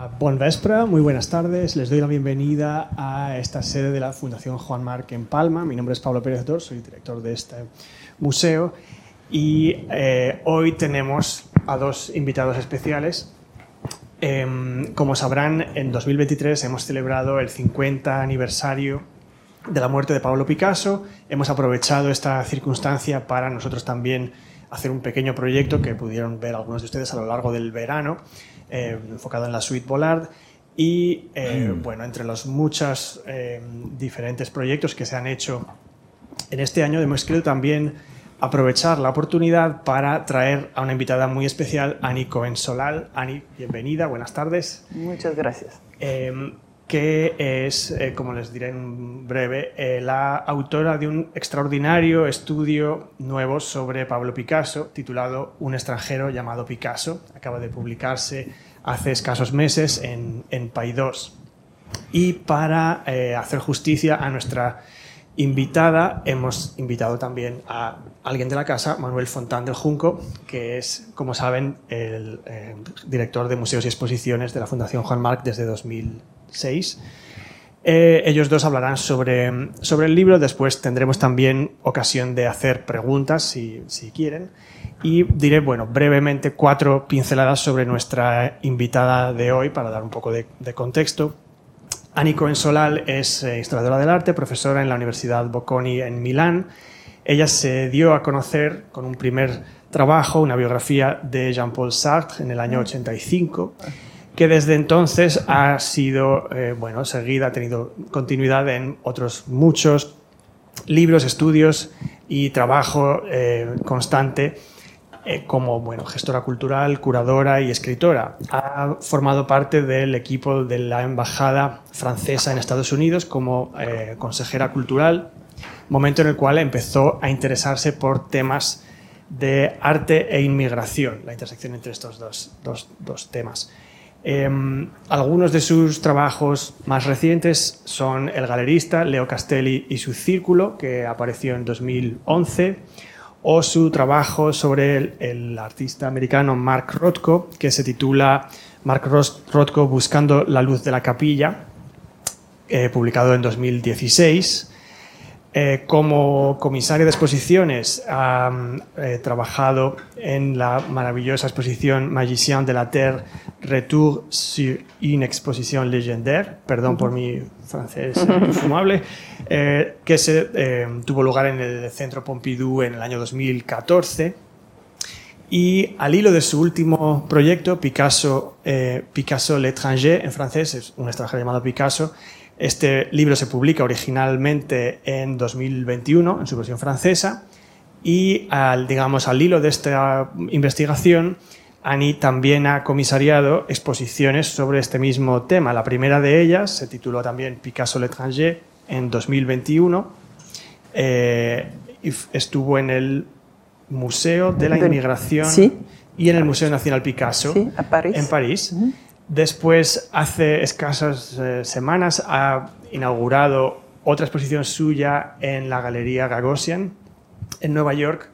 Ah, buen vespre, muy buenas tardes. Les doy la bienvenida a esta sede de la Fundación Juan Marc en Palma. Mi nombre es Pablo Pérez Dor, soy director de este museo y eh, hoy tenemos a dos invitados especiales. Em, como sabrán, en 2023 hemos celebrado el 50 aniversario de la muerte de Pablo Picasso. Hemos aprovechado esta circunstancia para nosotros también hacer un pequeño proyecto que pudieron ver algunos de ustedes a lo largo del verano, eh, enfocado en la suite Bollard. Y eh, Mm. bueno, entre los muchos eh, diferentes proyectos que se han hecho en este año, hemos querido también aprovechar la oportunidad para traer a una invitada muy especial, Ani Cohen Solal. Ani, bienvenida, buenas tardes. Muchas gracias. Eh, que es, eh, como les diré en breve, eh, la autora de un extraordinario estudio nuevo sobre Pablo Picasso, titulado Un extranjero llamado Picasso. Acaba de publicarse hace escasos meses en, en Paidós. Y para eh, hacer justicia a nuestra invitada, hemos invitado también a alguien de la casa, Manuel Fontán del Junco, que es, como saben, el eh, director de museos y exposiciones de la Fundación Juan Marc desde 2006. Eh, ellos dos hablarán sobre, sobre el libro, después tendremos también ocasión de hacer preguntas si, si quieren. Y diré, bueno, brevemente cuatro pinceladas sobre nuestra invitada de hoy para dar un poco de, contexto. Ani Cohen Solal es eh, historiadora del arte, profesora en la Universidad Bocconi en Milán. Ella se dio a conocer con un primer trabajo, una biografía de Jean-Paul Sartre en el año 85, que desde entonces ha sido eh, bueno, seguida, ha tenido continuidad en otros muchos libros, estudios y trabajo eh, constante eh, como bueno, gestora cultural, curadora y escritora. Ha formado parte del equipo de la Embajada francesa en Estados Unidos como eh, consejera cultural, momento en el cual empezó a interesarse por temas de arte e inmigración, la intersección entre estos dos, dos, dos temas. Eh, algunos de sus trabajos más recientes son El galerista, Leo Castelli y su círculo, que apareció en 2011, o su trabajo sobre el, artista americano Mark Rothko, que se titula Mark Rothko Buscando la luz de la capilla, eh, publicado en 2016. Eh, como comisario de exposiciones ha eh, trabajado en la maravillosa exposición Magicien de la Terre, Retour sur une exposition légendaire, perdón por mi francés infumable, eh, que se, eh, tuvo lugar en el Centro Pompidou en el año 2014. Y al hilo de su último proyecto, Picasso, eh, Picasso l'étranger, en francés, es un extranjero llamado Picasso, este libro se publica originalmente en 2021, en su versión francesa, y al, digamos, al hilo de esta investigación, Ani también ha comisariado exposiciones sobre este mismo tema. La primera de ellas se tituló también Picasso l'étranger en 2021 eh, y estuvo en el Museo de la Inmigración sí. y en el Museo Nacional Picasso Sí, a París. en París. Después, hace escasas eh, semanas, ha inaugurado otra exposición suya en la Galería Gagosian en Nueva York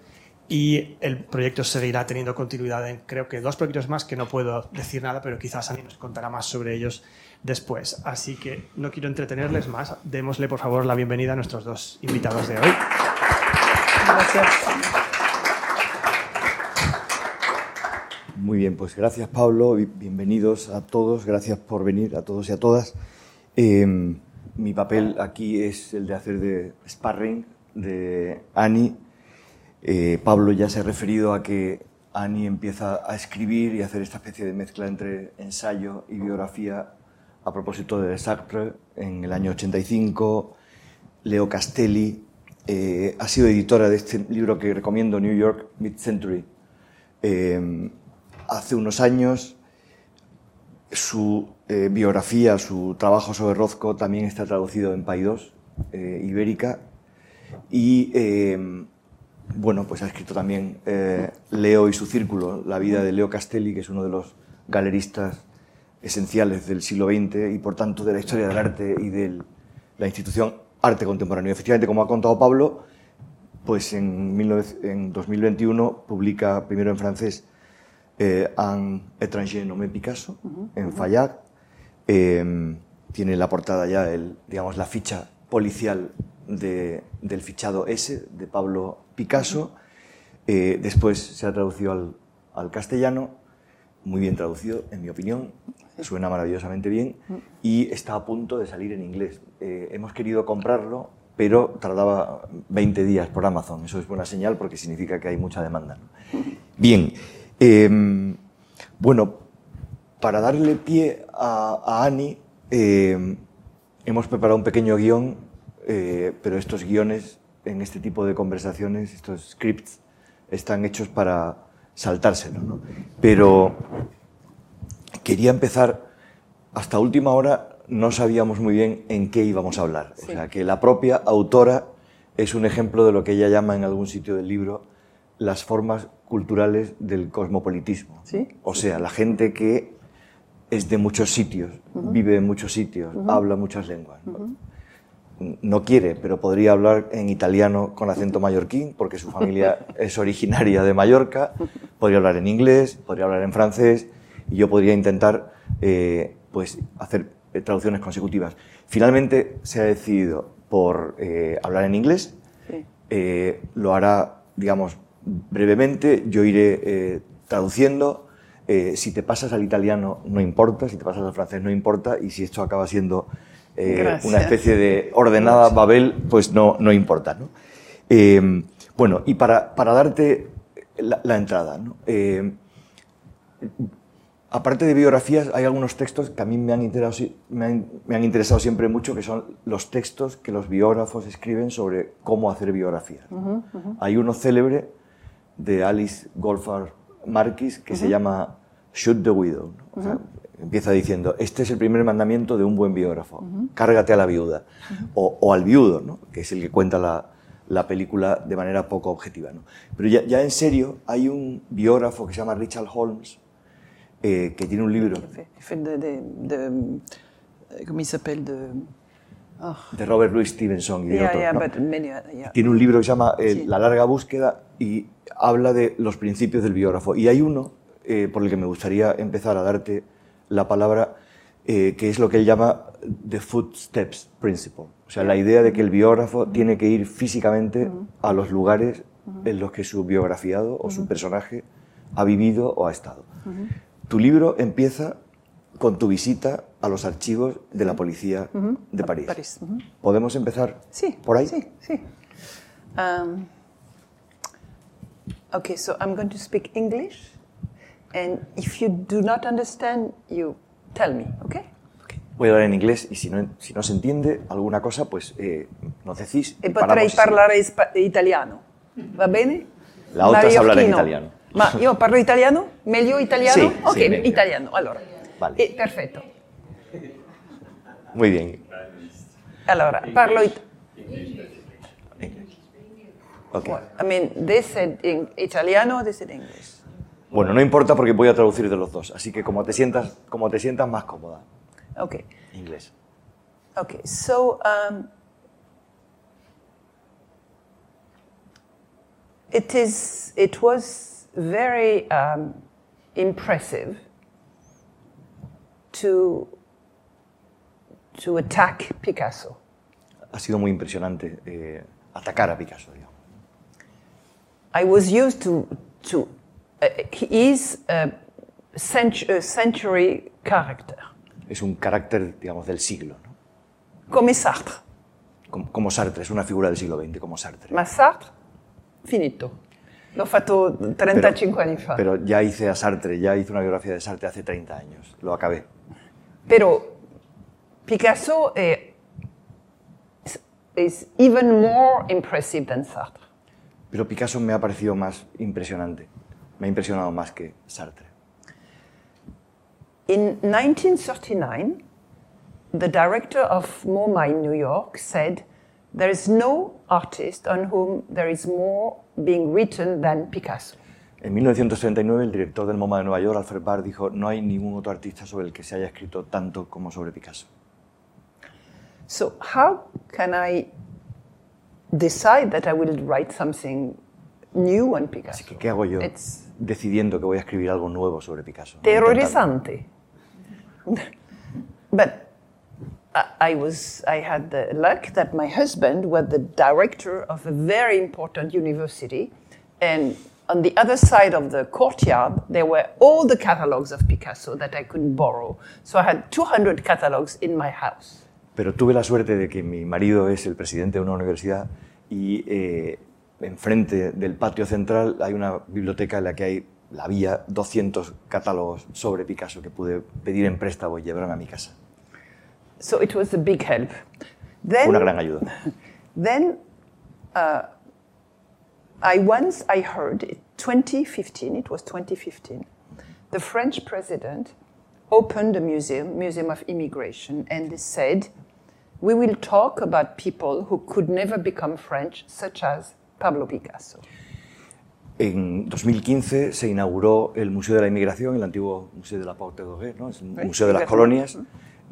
y el proyecto seguirá teniendo continuidad en creo que dos proyectos más que no puedo decir nada, pero quizás Ani nos contará más sobre ellos después. Así que no quiero entretenerles más. Démosle, por favor, la bienvenida a nuestros dos invitados de hoy. Gracias. Muy bien, pues gracias Pablo, bienvenidos a todos, gracias por venir a todos y a todas. Eh, mi papel aquí es el de hacer de sparring de Ani. Eh, Pablo ya se ha referido a que Ani empieza a escribir y a hacer esta especie de mezcla entre ensayo y biografía a propósito de Sartre en el año 85. Leo Castelli eh, ha sido editora de este libro que recomiendo, New York Mid-Century, eh, hace unos años. Su eh, biografía, su trabajo sobre Rozco también está traducido en Paidós, eh, Ibérica. Y eh, bueno, pues ha escrito también Leo y su círculo, la vida de Leo Castelli, que es uno de los galeristas esenciales del siglo XX y por tanto de la historia del arte y de la institución arte contemporáneo. Efectivamente, como ha contado Pablo, pues en, 19 en 2021 publica primero en francés eh, Un étranger nommé Picasso, en Fayard, Eh, tiene la portada ya, el, digamos, la ficha policial de- del fichado S de Pablo Picasso. Eh, después se ha traducido al, al castellano, muy bien traducido, en mi opinión, suena maravillosamente bien, y está a punto de salir en inglés. Eh, hemos querido comprarlo, pero tardaba 20 días por Amazon. Eso es buena señal porque significa que hay mucha demanda. Bien, eh, bueno, para darle pie a, a Annie, eh, hemos preparado un pequeño guion, eh, pero estos guiones en este tipo de conversaciones, estos scripts, están hechos para saltárselo. ¿no? Pero quería empezar, hasta última hora no sabíamos muy bien en qué íbamos a hablar. O sea, que la propia autora es un ejemplo de lo que ella llama en algún sitio del libro las formas culturales del cosmopolitismo. Sí. O sea, la gente que es de muchos sitios, vive en muchos sitios, habla muchas lenguas. ¿no? No quiere, pero podría hablar en italiano con acento mallorquín, porque su familia es originaria de Mallorca. Podría hablar en inglés, podría hablar en francés, y yo podría intentar eh, pues, hacer eh, traducciones consecutivas. Finalmente se ha decidido por eh, hablar en inglés. Sí. Eh, lo hará, digamos, brevemente. Yo iré eh, traduciendo. Eh, si te pasas al italiano, no importa. Si te pasas al francés, no importa. Y si esto acaba siendo eh, una especie de ordenada Babel, pues no, no importa. ¿no? Bueno, y para, para darte la, la entrada, ¿no? Aparte de biografías, hay algunos textos que a mí me han, interesado, si- me, han, me han interesado siempre mucho, que son los textos que los biógrafos escriben sobre cómo hacer biografías. Hay uno célebre de Alice Goldfarb Marquis que se llama Shoot the Widow. ¿no? O sea, empieza diciendo, este es el primer mandamiento de un buen biógrafo, cárgate a la viuda, o, o al viudo, ¿no? que es el que cuenta la, la película de manera poco objetiva. ¿no? Pero ya, ya en serio, hay un biógrafo que se llama Richard Holmes, eh, que tiene un libro Il fait, il oh, de Robert Louis Stevenson y de yeah, otros, yeah, ¿no? but many, yeah. Tiene un libro que se llama eh, Sí. La larga búsqueda y habla de los principios del biógrafo. Y hay uno eh, por el que me gustaría empezar a darte la palabra, eh, que es lo que él llama The Footsteps Principle. O sea, la idea de que el biógrafo tiene que ir físicamente a los lugares en los que su biografiado o su personaje ha vivido o ha estado. Tu libro empieza con tu visita a los archivos de la policía de A París. París, ujú. ¿Podemos empezar Sí, por ahí? Sí, sí. Um, okay, so I'm going to speak English, and if you do not understand, you tell me, okay? okay. Voy a hablar en inglés y si no, si no se entiende alguna cosa, pues eh, nos decís. E y potrei parlare italiano, va bene? La otra parlare in Mallorchino. italiano. Ma io parlo italiano? Meglio italiano? Sì, ok, sì, italiano, allora. Vale. Perfetto. Muy bien. Allora, parlo it- Ok. I mean, they said in italiano, they said English. Bueno, no importa porque voy a traducir de los dos, así que como te sientas, como te sientas más cómoda. Okay. Inglés. Okay, so um, it is. It was very um, impressive to to attack Picasso. Ha sido muy impresionante eh, atacar a Picasso. digamos. I was used to to. Uh, he is a, cent- a century character, Es un carácter, digamos, del siglo, ¿no? come Sartre. como, como Sartre, es una figura del siglo XX, como Sartre. Ma Sartre, finito. L'ho fatto 35 anni fa. Pero ya hice a Sartre, ya hice una biografía de Sartre hace 30 años, lo acabé. Pero Picasso è, is even more impressive than Sartre. Pero Picasso me ha parecido más impresionante, me ha impresionado más que Sartre. In 1939, the director of MoMA in New York said, There is no artist on whom there is more being written than Picasso. En 1939, el director del MoMA de Nueva York, Alfred Barr, dijo, no hay ningún otro artista sobre el que se haya escrito tanto como sobre Picasso. So, how can I decide that I will write something new on Picasso? Así que, ¿qué hago yo It's decidiendo que voy a escribir algo nuevo sobre Picasso? terrorizante. but I, I was I had the luck that my husband was the director of a very important university, and on the other side of the courtyard there were all the catalogs of Picasso that I could borrow. So I had 200 catalogs in my house. Pero tuve la suerte de que mi marido es el presidente de una universidad y eh, enfrente del patio central hay una biblioteca en la que hay, había 200 catálogos sobre Picasso que pude pedir en préstamo y llevarme a mi casa. So it was a big help. Then, una gran ayuda. then uh, I once I heard, it- 2015, it was 2015, the French president opened a museum, Museum of Immigration, and they said, we will talk about people who could never become French, such as Pablo Picasso. En 2015 se inauguró el Museo de la Inmigración, el antiguo Museo de la Porte d'Oreille, ¿no? es el Museo de las Colonias,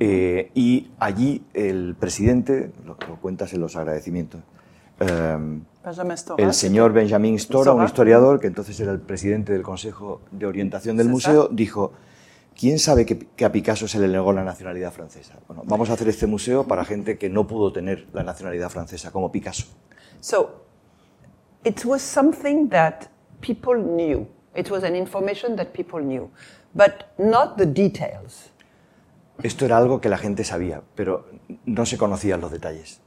eh, y allí el presidente, lo, lo cuentas en los agradecimientos, eh, Benjamin Stora, el señor Benjamin Stora, un historiador que entonces era el presidente del Consejo de Orientación del Museo, dijo, ¿quién sabe que, que a Picasso se le negó la nacionalidad francesa? Bueno, vamos a hacer este museo para gente que no pudo tener la nacionalidad francesa, como Picasso. So it was something that people knew. It was an information that people knew, but not the details. Esto era algo que la gente sabía, pero no se conocían los detalles.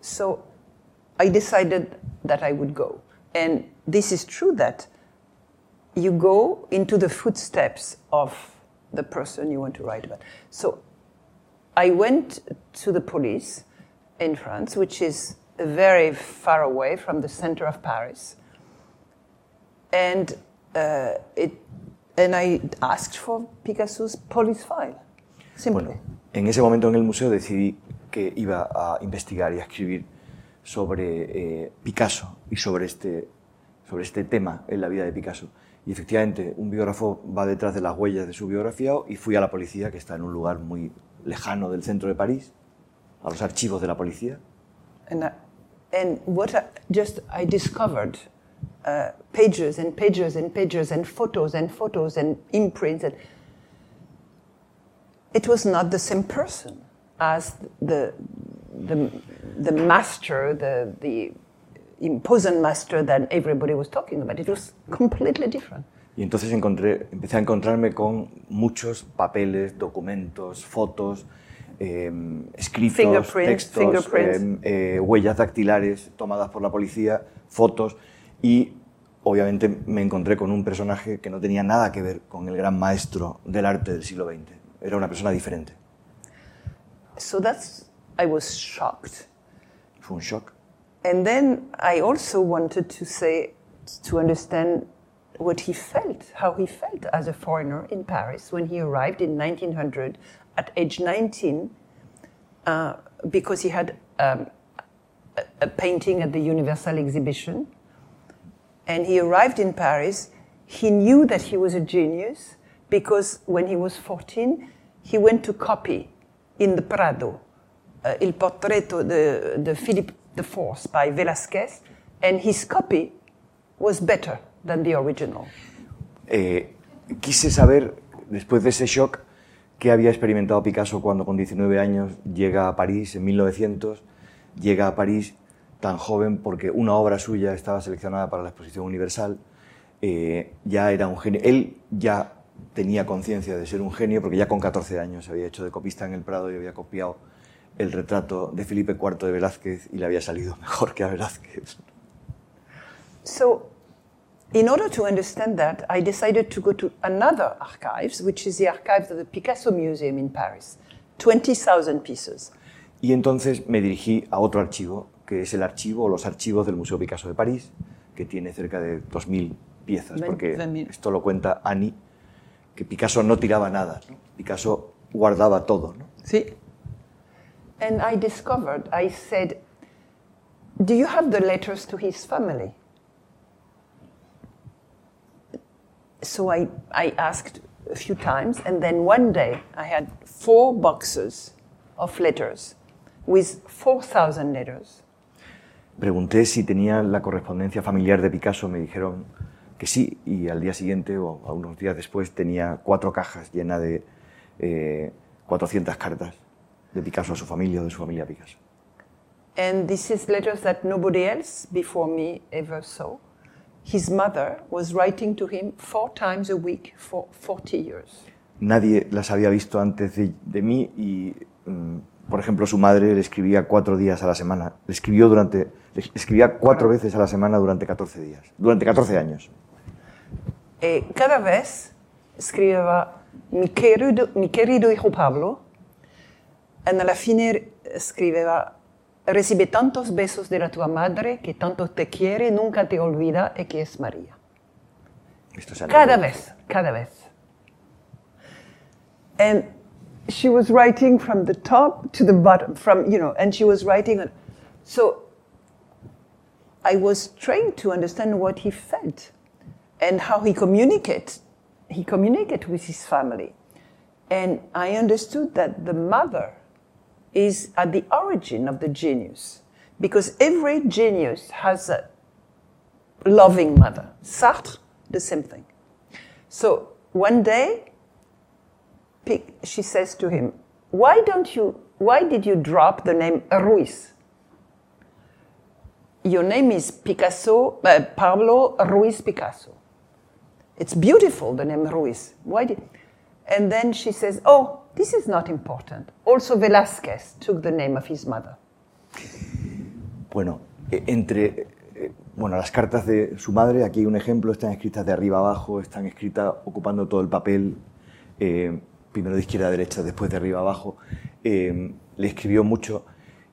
So I decided that I would go. And this is true that you go into the footsteps of the person you want to write about. So I went to the police in France, which is very far away from the center of Paris. And, uh, it, and I asked for Picasso's police file, simply. Bueno, en ese momento en el museo decidí que iba a investigar y a escribir sobre eh, Picasso y sobre este, sobre este tema en la vida de Picasso. Y efectivamente, un biógrafo va detrás de las huellas de su biografiado y fui a la policía, que está en un lugar muy lejano del centro de París, a los archivos de la policía. And, I, and what I, just I discovered uh, pages and pages and pages and photos and photos and imprints and it was not the same person as the the, the master, the the imposing master that everybody was talking about. It was completely different. Y entonces encontré, empecé a encontrarme con muchos papeles, documentos, fotos, eh, escritos, Fingerprints, textos, fingerprints. eh, eh, huellas dactilares tomadas por la policía, fotos y obviamente me encontré con un personaje que no tenía nada que ver con el gran maestro del arte del siglo XX. Era una persona diferente. So that's I was shocked. Fue un shock. And then I also wanted to say, to understand what he felt, how he felt as a foreigner in Paris when he arrived in 1900 at age 19, uh, because he had um, a, a painting at the Universal Exhibition. And he arrived in Paris. He knew that he was a genius because when he was 14, he went to copy in the Prado uh, Il Portretto de, de Philippe IV by Velázquez, and his copy was better than the original. Eh, quise saber, después de ese shock, qué había experimentado Picasso cuando con 19 años llega a París en 1900, llega a París tan joven porque una obra suya estaba seleccionada para la exposición universal, eh, ya era un genio, él ya tenía conciencia de ser un genio porque ya con 14 años se había hecho de copista en el Prado y había copiado el retrato de Felipe IV de Velázquez y le había salido mejor que a Velázquez. So, in order to understand that, I decided to go to another archives, which is the archives of the Picasso Museum in Paris, 20,000 pieces. Y entonces me dirigí a otro archivo, que es el archivo o los archivos del Museo Picasso de París, que tiene cerca de 2.000 piezas, porque 20.000. esto lo cuenta Annie, que Picasso no tiraba nada, ¿no? Picasso guardaba todo. ¿no? See? And I discovered, I said, Do you have the letters to his family? So I, I asked a few times, and then one day I had four boxes of letters with 4,000 letters. Pregunté si tenía la correspondencia familiar de Picasso, me dijeron que sí, y al día siguiente o a unos días después tenía cuatro cajas llenas de eh, 400 cartas de Picasso a su familia o de su familia a Picasso. And this is letters that nobody else before me ever saw. His mother was writing to him four times a week for 40 years. Nadie las había visto antes de, de mí y, mm, por ejemplo, su madre le escribía cuatro días a la semana. Le escribió durante, le escribía cuatro veces a la semana durante 14 días, durante 14 años. E cada vez scriveva mi querido, mi querido hijo Pablo, e alla fine scriveva recibe tantos besos de la tua madre que tanto te quiere, nunca te olvida e que es María. Esto Cada vez, cada vez. And she was writing from the top to the bottom, from, you know, and she was writing. On, so I was trained to understand what he felt and how he communicated. He communicated with his family. And I understood that the mother is at the origin of the genius. Because every genius has a loving mother. Sartre, the same thing. So one day, she says to him, "Why don't you? Why did you drop the name Ruiz? Your name is Picasso, uh, Pablo Ruiz Picasso. It's beautiful, the name Ruiz. Why did?" And then she says, "Oh, this is not important. Also, Velázquez took the name of his mother." Bueno, eh, entre eh, bueno, las cartas de su madre, aquí hay un ejemplo, están escritas de arriba abajo, están escritas ocupando todo el papel, eh, primero de izquierda a derecha, después de arriba abajo. Eh, le escribió mucho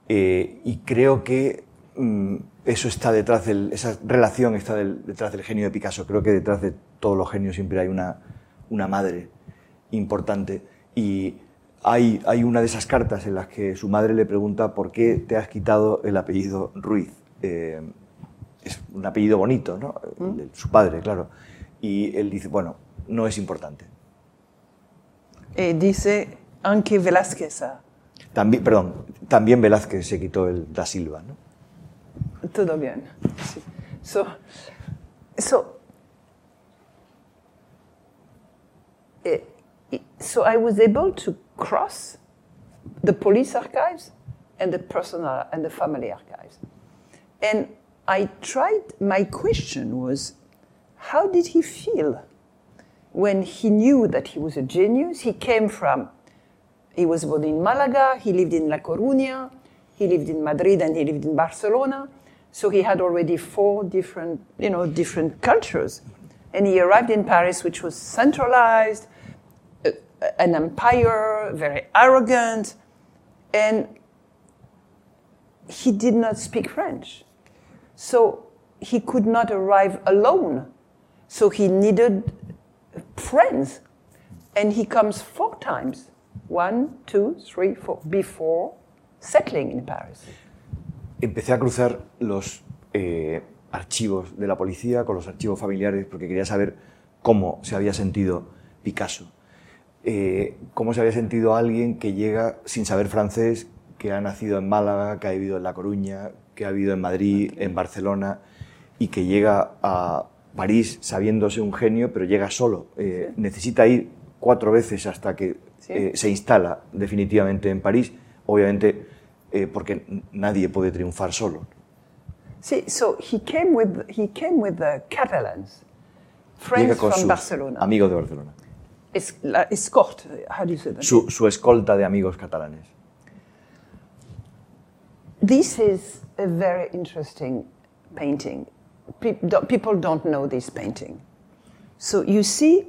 eh, y creo que mm, eso está detrás del, esa relación está detrás del genio de Picasso. Creo que detrás de todos los genios siempre hay una, una madre importante y hay, hay una de esas cartas en las que su madre le pregunta por qué te has quitado el apellido Ruiz. Eh, es un apellido bonito, ¿no? El de su padre, claro. Y él dice, bueno, no es importante. E dice anche Velázquez ha También, perdón, también Velázquez se quitó el da Silva, ¿no? Todo bien. Sí. So, so, so I was able to cross the police archives and the personal and the family archives. And I tried, my question was, how did he feel when he knew that he was a genius? He came from he was born in Malaga, he lived in La Coruña, he lived in Madrid, and he lived in Barcelona. So he had already four different, you know, different cultures. And he arrived in Paris, which was centralized, an empire, very arrogant, and he did not speak French. So he could not arrive alone. So he needed friends. And he comes four times one, two, three, four before settling in Paris. Empecé a cruzar los eh, archivos de la policía con los archivos familiares porque quería saber cómo se había sentido Picasso. Eh, cómo se había sentido alguien que llega sin saber francés, que ha nacido en Málaga, que ha vivido en La Coruña, que ha vivido en Madrid, en Barcelona y que llega a París sabiéndose un genio, pero llega solo. Eh, Necesita ir cuatro veces hasta que Sí. eh, se instala definitivamente en París, obviamente eh, porque nadie puede triunfar solo. See, so he came with he came with the Catalans, friends from Barcelona. amigos de Barcelona. Es, la, escort, how do you say that? Su, su escolta de amigos catalanes. This is a very interesting painting. People don't know this painting. So you see,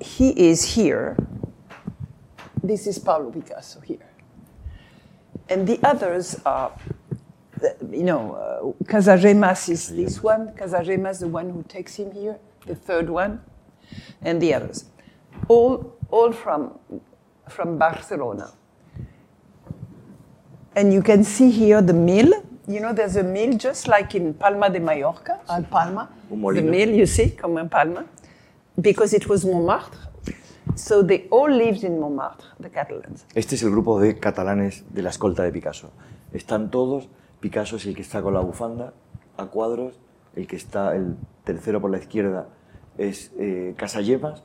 he is here. This is Pablo Picasso here. And the others are, you know, uh, Casagemas is this one, Casagemas, the one who takes him here, the third one, and the others. All, all from, from Barcelona. And you can see here the mill. You know, there's a mill just like in Palma de Mallorca, Al Palma. The mill, you see, como en Palma, because it was Montmartre. So they all lived in Montmartre, the Catalans. Este es el grupo de catalanes de la escolta de Picasso. Están todos, Picasso es el que está con la bufanda a cuadros, el que está, el tercero por la izquierda es eh, Casallemas,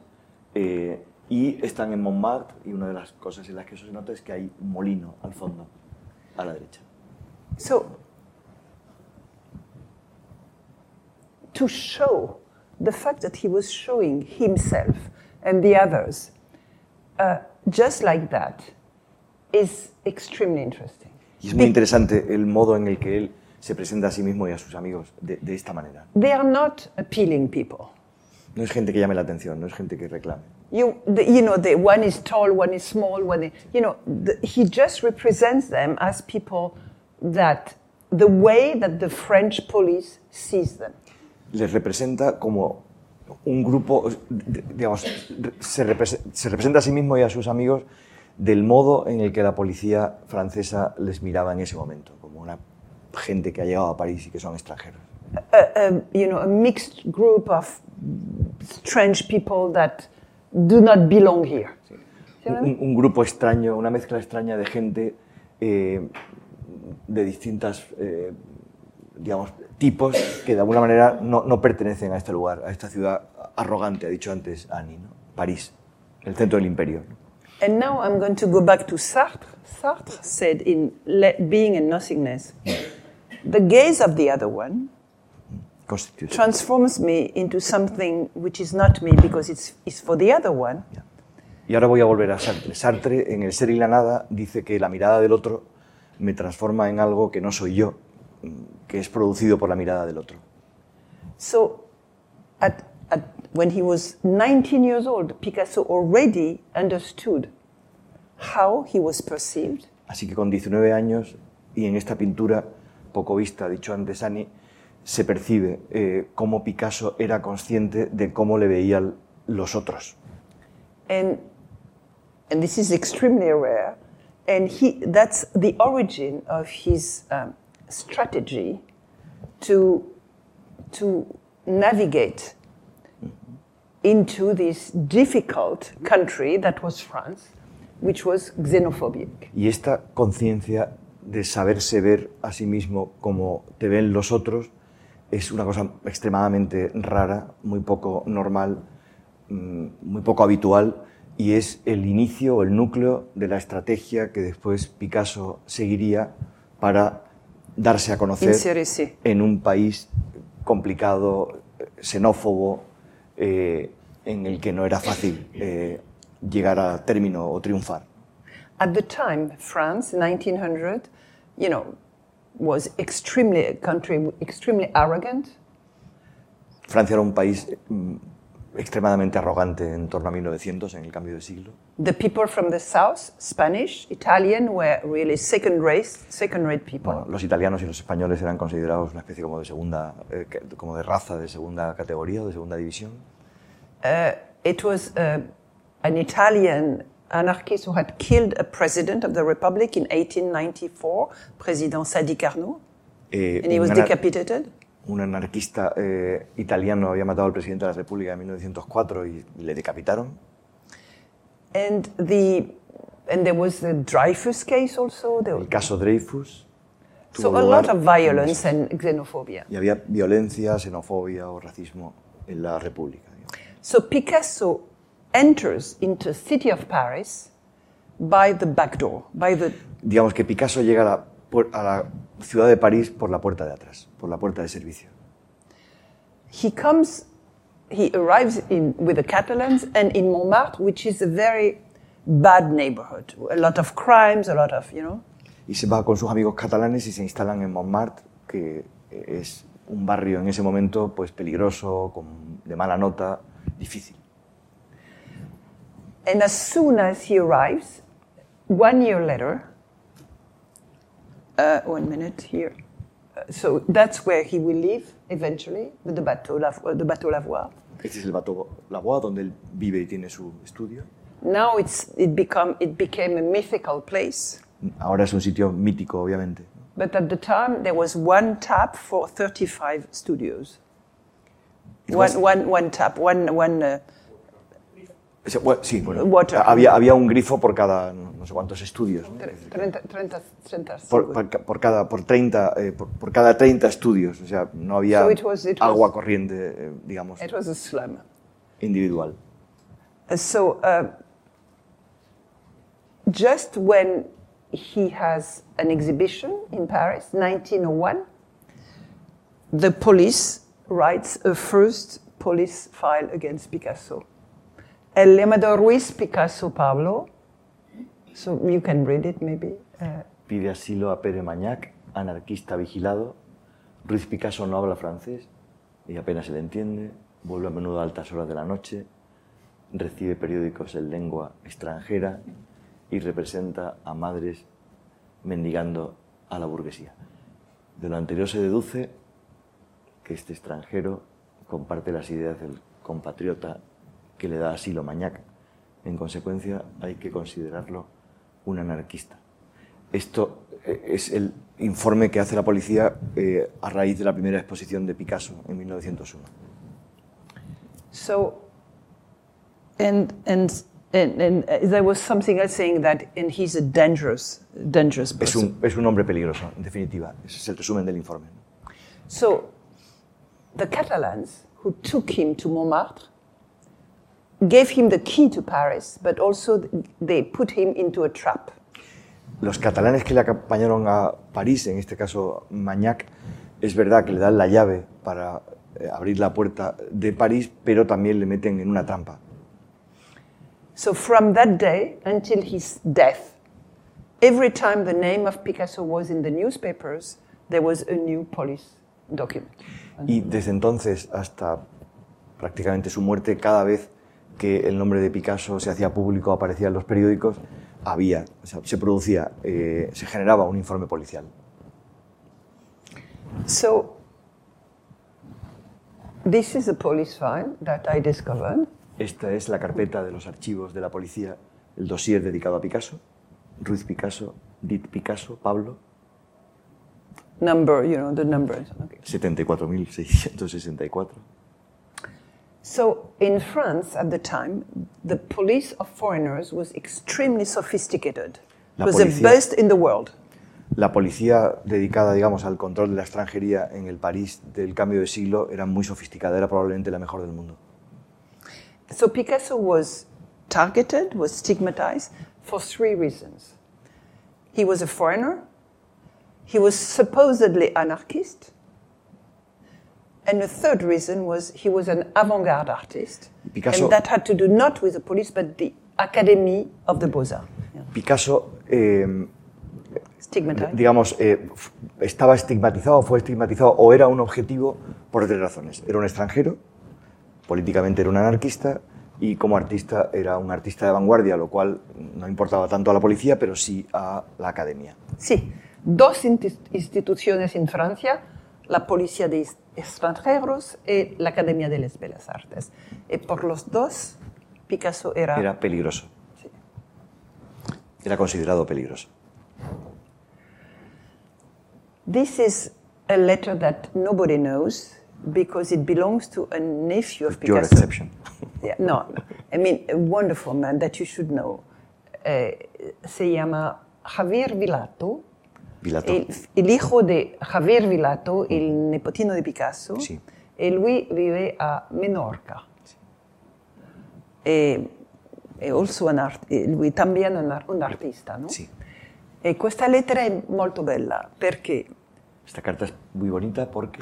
eh, Y están en Montmartre y una de las cosas en las que eso se nota es que hay un molino al fondo, a la derecha. So, to show the fact that he was showing himself and the others uh, just like that is extremely interesting. Y es muy interesante el modo en el que él se presenta a sí mismo y a sus amigos de, de esta manera. They are not appealing people. No es gente que llame la atención, no es gente que reclame. You, the, you know, the, one is tall, one is small, one is, you know, the, he just represents them as people that the way that the French police sees them. Les representa como un grupo, digamos, se, se representa a sí mismo y a sus amigos del modo en el que la policía francesa les miraba en ese momento, como una gente que ha llegado a París y que son extranjeros. A, a, you know, a mixed group of strange people that do not belong here. Un, un grupo extraño, una mezcla extraña de gente eh, de distintas, eh, digamos, tipos que de alguna manera no, no pertenecen a este lugar, a esta ciudad arrogante, ha dicho antes Annie, ¿no? París, el centro del imperio. And now I'm going to go back to Sartre. Sartre said in Being and Nothingness, the gaze of the other one Constitución. transforms me into something which is not me because it's, it's for the other one. Y ahora voy a volver a Sartre. Sartre, en El ser y la nada, dice que la mirada del otro me transforma en algo que no soy yo, mm, que es producido por la mirada del otro. So, at, at, when he was 19 years old, Picasso already understood how he was perceived Así que con 19 años y en esta pintura poco vista, dicho antes Annie, se percibe eh, cómo Picasso era consciente de cómo le veían los otros. and and this is extremely rare and he that's the origin of his um, strategy to to navigate into this difficult country that was France which was xenophobic Y esta conciencia de saberse ver a sí mismo como te ven los otros es una cosa extremadamente rara, muy poco normal, mm, muy poco habitual y es el inicio o el núcleo de la estrategia que después Picasso seguiría para darse a conocer en un país complicado, eh, xenófobo, eh, en el que no era fácil eh, llegar a término o triunfar. At the time, France, 1900, you know, was extremely a country extremely arrogant. Francia era un país mm, extremadamente arrogante en torno a 1900, en el cambio de siglo. The people from the south, Spanish, Italian, were really second race, second rate people. Bueno, los italianos y los españoles eran considerados una especie como de segunda, eh, como de raza de segunda categoría o de segunda división. Uh, it was uh, an Italian anarchist who had killed a president of the republic in 1894, President Sadi Carnot, Eh, and he was decapitated. un anarquista eh, italiano había matado al presidente de la República en 1904 y le decapitaron. And the and there was the Dreyfus case also. There, El caso Dreyfus. so a lot of violence and xenophobia. Y había violencia, xenofobia o racismo en la República. digamos. So Picasso enters into the city of Paris by the back door, by the Digamos que Picasso llega a la, a la ciudad de París por la puerta de atrás, por la puerta de servicio. he comes, he arrives in, with the Catalans and in Montmartre, which is a very bad neighborhood. A lot of crimes, a lot of, you know. Y se va con sus amigos catalanes y se instalan en Montmartre, que es un barrio en ese momento pues peligroso, con, de mala nota, difícil. And as soon as he arrives, one year later, uh, one minute here. Uh, so that's where he will live eventually with the Bateau, Lav- the Bateau Lavoir. Este es el Bateau Lavoir, donde él vive y tiene su estudio. Now it's, it, become, it became a mythical place. Ahora es un sitio mítico, obviamente. But at the time, there was one tap for 35 studios. One, one, one tap, one, one. Uh, O sea, bueno, sí, bueno, Water. había, había un grifo por cada no sé cuántos estudios. ¿no? 30, 30, 30 Por, por, ca- por cada, por 30, eh, por, por cada 30 estudios. O sea, no había So it was- it was- agua corriente, eh, digamos, It was a slum. individual. Uh, So, uh, just when he has an exhibition in Paris, 1901, the police writes a first police file against Picasso. El llamador Ruiz Picasso Pablo. So you can read it maybe. Uh, Pide asilo a Pere Mañac, anarquista vigilado. Ruiz Picasso no habla francés y apenas se le entiende. Vuelve a menudo a altas horas de la noche. Recibe periódicos en lengua extranjera y representa a madres mendigando a la burguesía. De lo anterior se deduce que este extranjero comparte las ideas del compatriota que le da asilo Mañac. En consecuencia, hay que considerarlo un anarquista. Esto eh, es el informe que hace la policía eh, a raíz de la primera exposición de Picasso en 1901. So, and and and, and uh, there was something else saying that, and he's a dangerous, dangerous Es person. un, es un hombre peligroso, en definitiva. Ese es el resumen del informe. So, the Catalans who took him to Montmartre gave him the key to Paris, but also th- they put him into a trap. Los catalanes que le acompañaron a París, en este caso Mañac, es verdad que le dan la llave para eh, abrir la puerta de París, pero también le meten en una trampa. So, from that day until his death, every time the name of Picasso was in the newspapers, there was a new police document. Y desde entonces hasta prácticamente su muerte, cada vez que el nombre de Picasso se hacía público, aparecía en los periódicos, había, o sea, se producía, eh, se generaba un informe policial. So, this is a police file that I discovered. Esta es la carpeta de los archivos de la policía, el dossier dedicado a Picasso, Ruiz Picasso, Dit Picasso, Pablo, Number, you know, the numbers. Okay. 74.664. So, in France at the time, the police of foreigners was extremely sophisticated. It La was the best in the world. La policía dedicada, digamos, al control de la extranjería en el París del cambio de siglo era muy sofisticada, era probablemente la mejor del mundo. So, Picasso was targeted, was stigmatized for three reasons. He was a foreigner, he was supposedly anarchist, and the third reason was he was an avant garde artist. Picasso- And that had to do not with the police, but the Academy of the Beaux-Arts. Yeah. Picasso, eh, Stigmatized. digamos, eh, estaba estigmatizado, fue estigmatizado o era un objetivo por tres razones. Era un extranjero, políticamente era un anarquista y como artista era un artista de vanguardia, lo cual no importaba tanto a la policía, pero sí a la academia. Sí, dos instituciones en Francia, la Policía de Extranjeros y la Academia de las Bellas Artes. Y por los dos, Picasso era... Era peligroso. Era considerado peligroso. This is a letter that nobody knows because it belongs to a nephew of Your Picasso. exception. Yeah, no, I mean, a wonderful man that you should know. Eh, se llama Javier Vilato. Vilato. El, el hijo de Javier Vilato, el nepotino de Picasso. Sí. E lui vive a Menorca. E, è art- lui también un, un artista, no? Sí. E questa lettera è molto bella perché Esta carta es muy bonita porque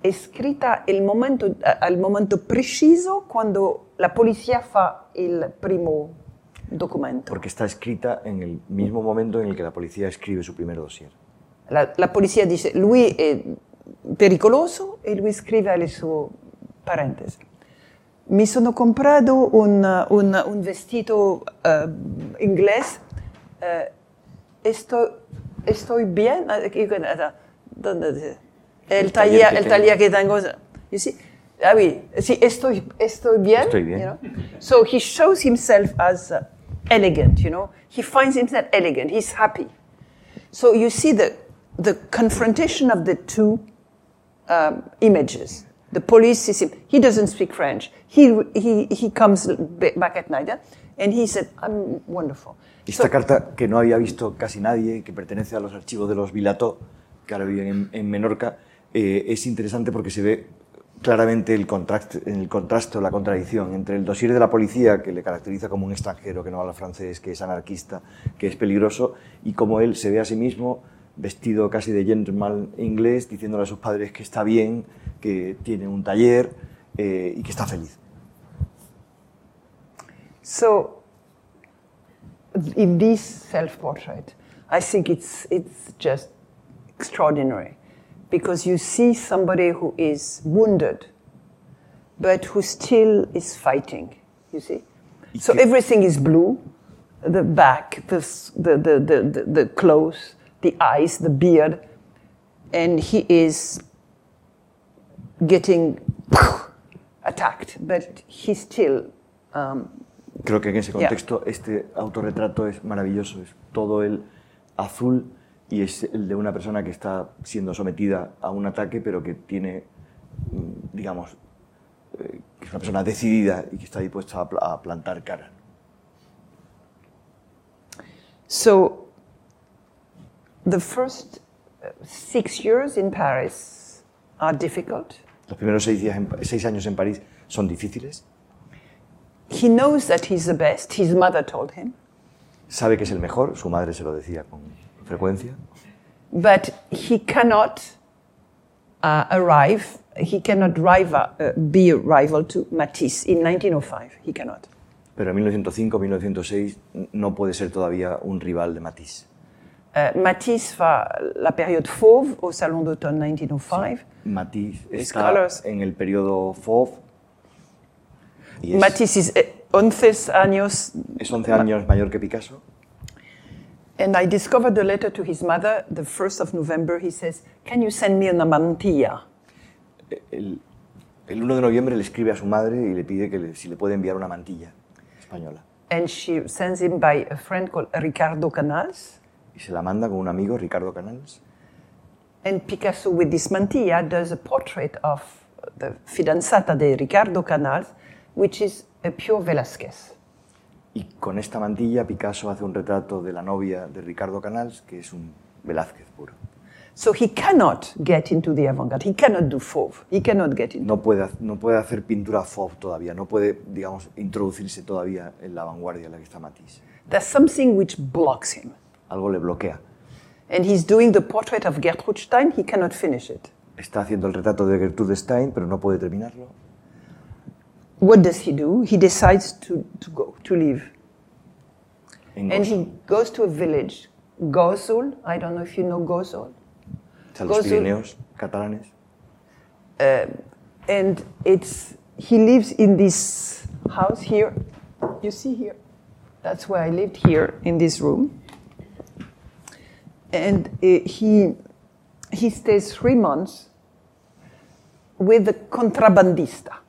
è scritta il momento- al momento preciso quando la polizia fa il primo documento. porque está escrita en el mismo momento en el que la policía escribe su primer dossier. La, la polizia dice lui è pericoloso e lui scrive alle sue parentesi. Mi sono comprato un, un- un vestito eh, inglés. eh, estoy, estoy bien. Eh, eh, ¿dónde dice? El, El taller el taller que tengo. You see? Ah, oui, sí, estoy, estoy bien. Estoy bien. you know? So he shows himself as uh, elegant, you know. He finds himself elegant. He's happy. So you see the, the confrontation of the two um, images. The police sees him. He doesn't speak French. He, he, he comes back at night, and he said, I'm wonderful. Esta So- carta, que no había visto casi nadie, que pertenece a los archivos de los Vilato, que ahora viven en, en Menorca, eh, es interesante porque se ve claramente el contraste, el contraste la contradicción entre el dossier de la policía, que le caracteriza como un extranjero que no habla francés, que es anarquista, que es peligroso, y cómo él se ve a sí mismo vestido casi de gentleman inglés, diciéndole a sus padres que está bien, que tiene un taller eh, y que está feliz. So, in this self-portrait, I think it's it's just extraordinary, because you see somebody who is wounded, but who still is fighting. You see, so everything is blue, the back, the the the the, the, the clothes, the eyes, the beard, and he is getting attacked, but he still um, Creo que en ese contexto este autorretrato es maravilloso, es todo el azul y es el de una persona que está siendo sometida a un ataque, pero que tiene, mm, digamos, eh, que es una persona decidida y que está dispuesta a, pl- a plantar cara. So, the first uh, six years in Paris are difficult. Los primeros seis, días en- seis años en París son difíciles, He knows that he's the best. His mother told him. sabe que es el mejor, su madre se lo decía con frecuencia, But he cannot uh, arrive, he cannot rival, uh, be a rival to Matisse in 1905. He cannot. pero en 1905-1906 no puede ser todavía un rival de Matisse. Uh, Matisse va la période fauve au Salon d'automne 1905. Matisse está colours. en el periodo Fauve es, Matisse is uh, 11 años es 11 años mayor que Picasso. And I discovered a letter to his mother the 1st of November. He says, Can you send me una mantilla? El, el 1 de noviembre le escribe a su madre y le pide que le- si le puede enviar una mantilla española. And she sends him by a friend called Ricardo Canals. Y se la manda con un amigo, Ricardo Canals. And Picasso, with this mantilla, does a portrait of the fidanzata de Ricardo Canals, which is a pure Velázquez. Y con esta mantilla Picasso hace un retrato de la novia de Ricardo Canals, que es un Velázquez puro. So he cannot get into the avant-garde. He cannot do fauve. He cannot get into. No puede, no puede hacer pintura Fauve todavía, no puede, digamos, introducirse todavía en la vanguardia en la que está Matisse. There's something which blocks him. Algo le bloquea. And he's doing the portrait of Gertrude Stein. He cannot finish it. Está haciendo el retrato de Gertrude Stein, pero no puede terminarlo. What does he do? He decides to, to go, to leave. And he goes to a village, Gozul. I don't know if you know Gozul. O sea. Pirineos catalanes. And it's, he lives in this house here. You see here? That's where I lived here in this room. And uh, he, he stays three months with the contrabandista.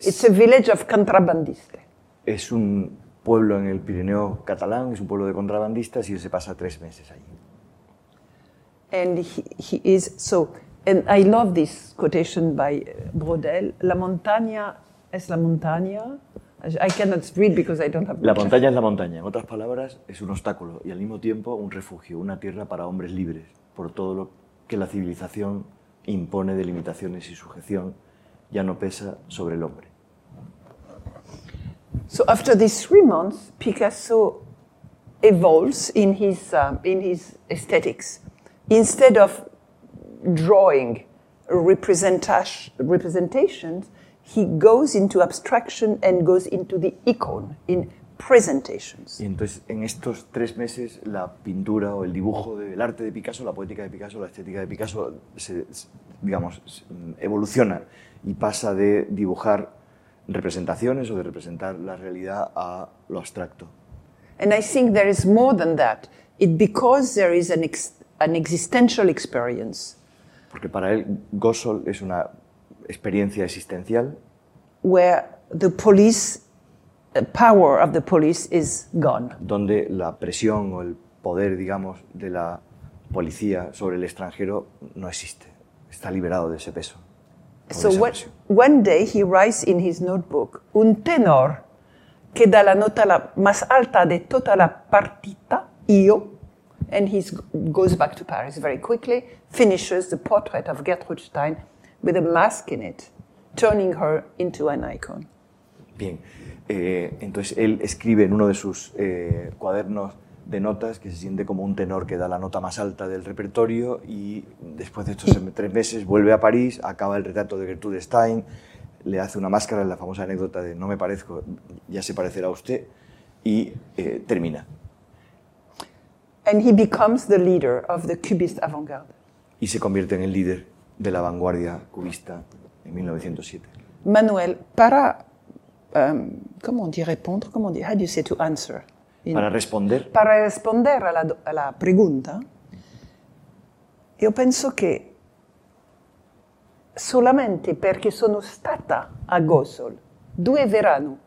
It's a village of contrabandistas. Es un pueblo en el Pirineo catalán, es un pueblo de contrabandistas y se pasa tres meses allí. And he, he is so, and I love this quotation by uh, Brodel La montaña es la montaña. I cannot read because I don't have La montaña es la montaña, en otras palabras, es un obstáculo y al mismo tiempo un refugio, una tierra para hombres libres, por todo lo que la civilización impone de limitaciones y sujeción, ya no pesa sobre el hombre. So after these three months, Picasso evolves in his, um, in his aesthetics. Instead of drawing representation, representations, he goes into abstraction and goes into the icon, in presentations. Y entonces en estos tres meses la pintura o el dibujo del arte de Picasso, la poética de Picasso, la estética de Picasso, se, digamos, evoluciona y pasa de dibujar representaciones o de representar la realidad a lo abstracto. And I think there is more than that. It because there is an, ex, an existential experience Porque para él Gosol es una experiencia existencial where the police, uh, power of the police is gone. donde la presión o el poder, digamos, de la policía sobre el extranjero no existe. Está liberado de ese peso. So esa one, day he writes in his notebook, un tenor que da la nota la más alta de toda la partita, io, and he goes back to Paris very quickly, finishes the portrait of Gertrude Stein, with a mask in it, turning her into an icon. Bien, eh, entonces él escribe en uno de sus eh, cuadernos de notas que se siente como un tenor que da la nota más alta del repertorio y después de estos tres meses vuelve a París, acaba el retrato de Gertrude Stein, le hace una máscara, la famosa anécdota de no me parezco, ya se parecerá a usted, y eh, termina. And he becomes the leader of the Cubist avant-garde. Y se convierte en el líder de la vanguardia cubista en 1907. Manuel, para, um, comment on dit répondre, comment on dit, how do you say to answer? Para responder, Para rispondere alla, do- alla pregunta, io penso che solamente perché sono stata a Gosol due verano,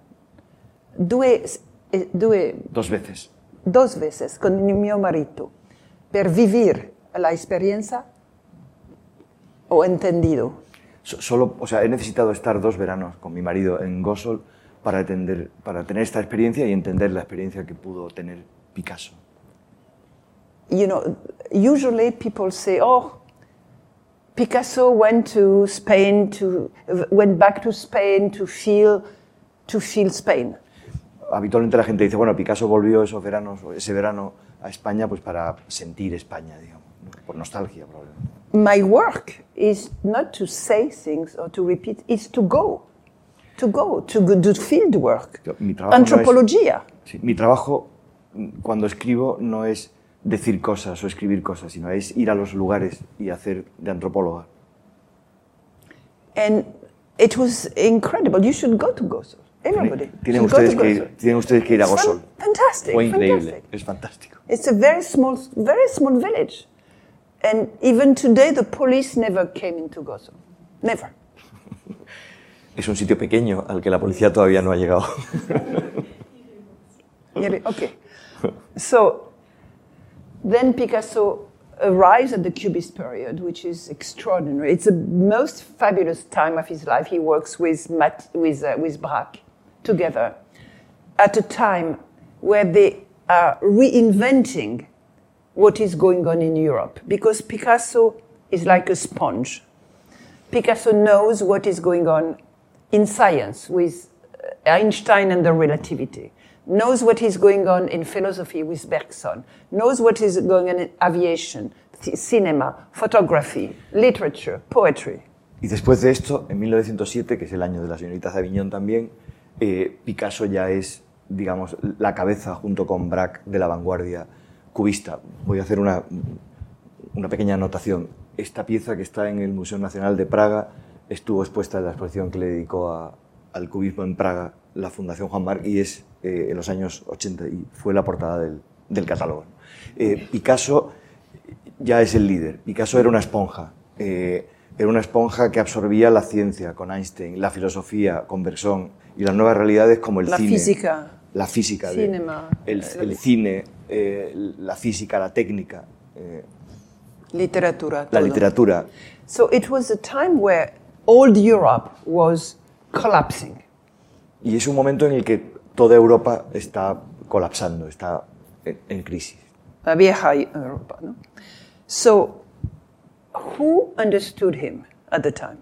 due, eh, due, dos veces, dos veces con il mio marito, per vivere la esperienza, ho entendido. So- Solo, o sea, he necesitado estar dos veranos con mi marido en Gosol para, entender, para tener esta experiencia y entender la experiencia que pudo tener Picasso. you know, usually people say, oh, Picasso went to Spain to, went back to Spain to feel, to feel Spain. Habitualmente la gente dice, bueno, Picasso volvió esos veranos, ese verano a España pues para sentir España, digamos, ¿no? por nostalgia probablemente. My work is not to say things or to repeat, it's to go, to go, to do field work. Trabajo no es- Antropología. Sí, mi trabajo mm, cuando escribo no es decir cosas o escribir cosas, sino es ir a los lugares y hacer de antropóloga. And it was incredible. You should go to Gosol. Everybody. Tienen go ustedes, que, tienen ustedes que ir a Gosol. Fantastic. Fue increíble, fantastic. es fantástico. It's a very small, very small village. And even today, the police never came into Gosol. Never. Es un sitio pequeño al que la policía todavía no ha llegado. Okay. So then Picasso arrives at the Cubist period, which is extraordinary. It's the most fabulous time of his life. He works with, Mat- with, uh, with Braque together at a time where they are reinventing what is going on in Europe because Picasso is like a sponge. Picasso knows what is going on in science with uh, Einstein and the relativity, knows what is going on in philosophy with Bergson, knows what is going on in aviation, cinema, photography, literature, poetry. Y después de esto, en 1907, que es el año de la señorita Aviñón también, eh, Picasso ya es, digamos, la cabeza junto con Braque de la vanguardia cubista. Voy a hacer una, una pequeña anotación. Esta pieza que está en el Museo Nacional de Praga estuvo expuesta en la exposición que le dedicó a- al cubismo en Praga la Fundación Juan Marc y es eh, en los años 80 y fue la portada del, del catálogo. Eh, Picasso ya es el líder. Picasso era una esponja. eh, era una esponja que absorbía la ciencia con Einstein, la filosofía con Bergson y las nuevas realidades como el La cine. física. La física. de- Cinema. el, el cine, eh, la física, la técnica, eh, Literatura. la todo. literatura. So it was a time where old Europe was collapsing. Y es un momento en el que toda Europa está colapsando, está en, en crisis. La vieja Europa. No? So who understood him at the time?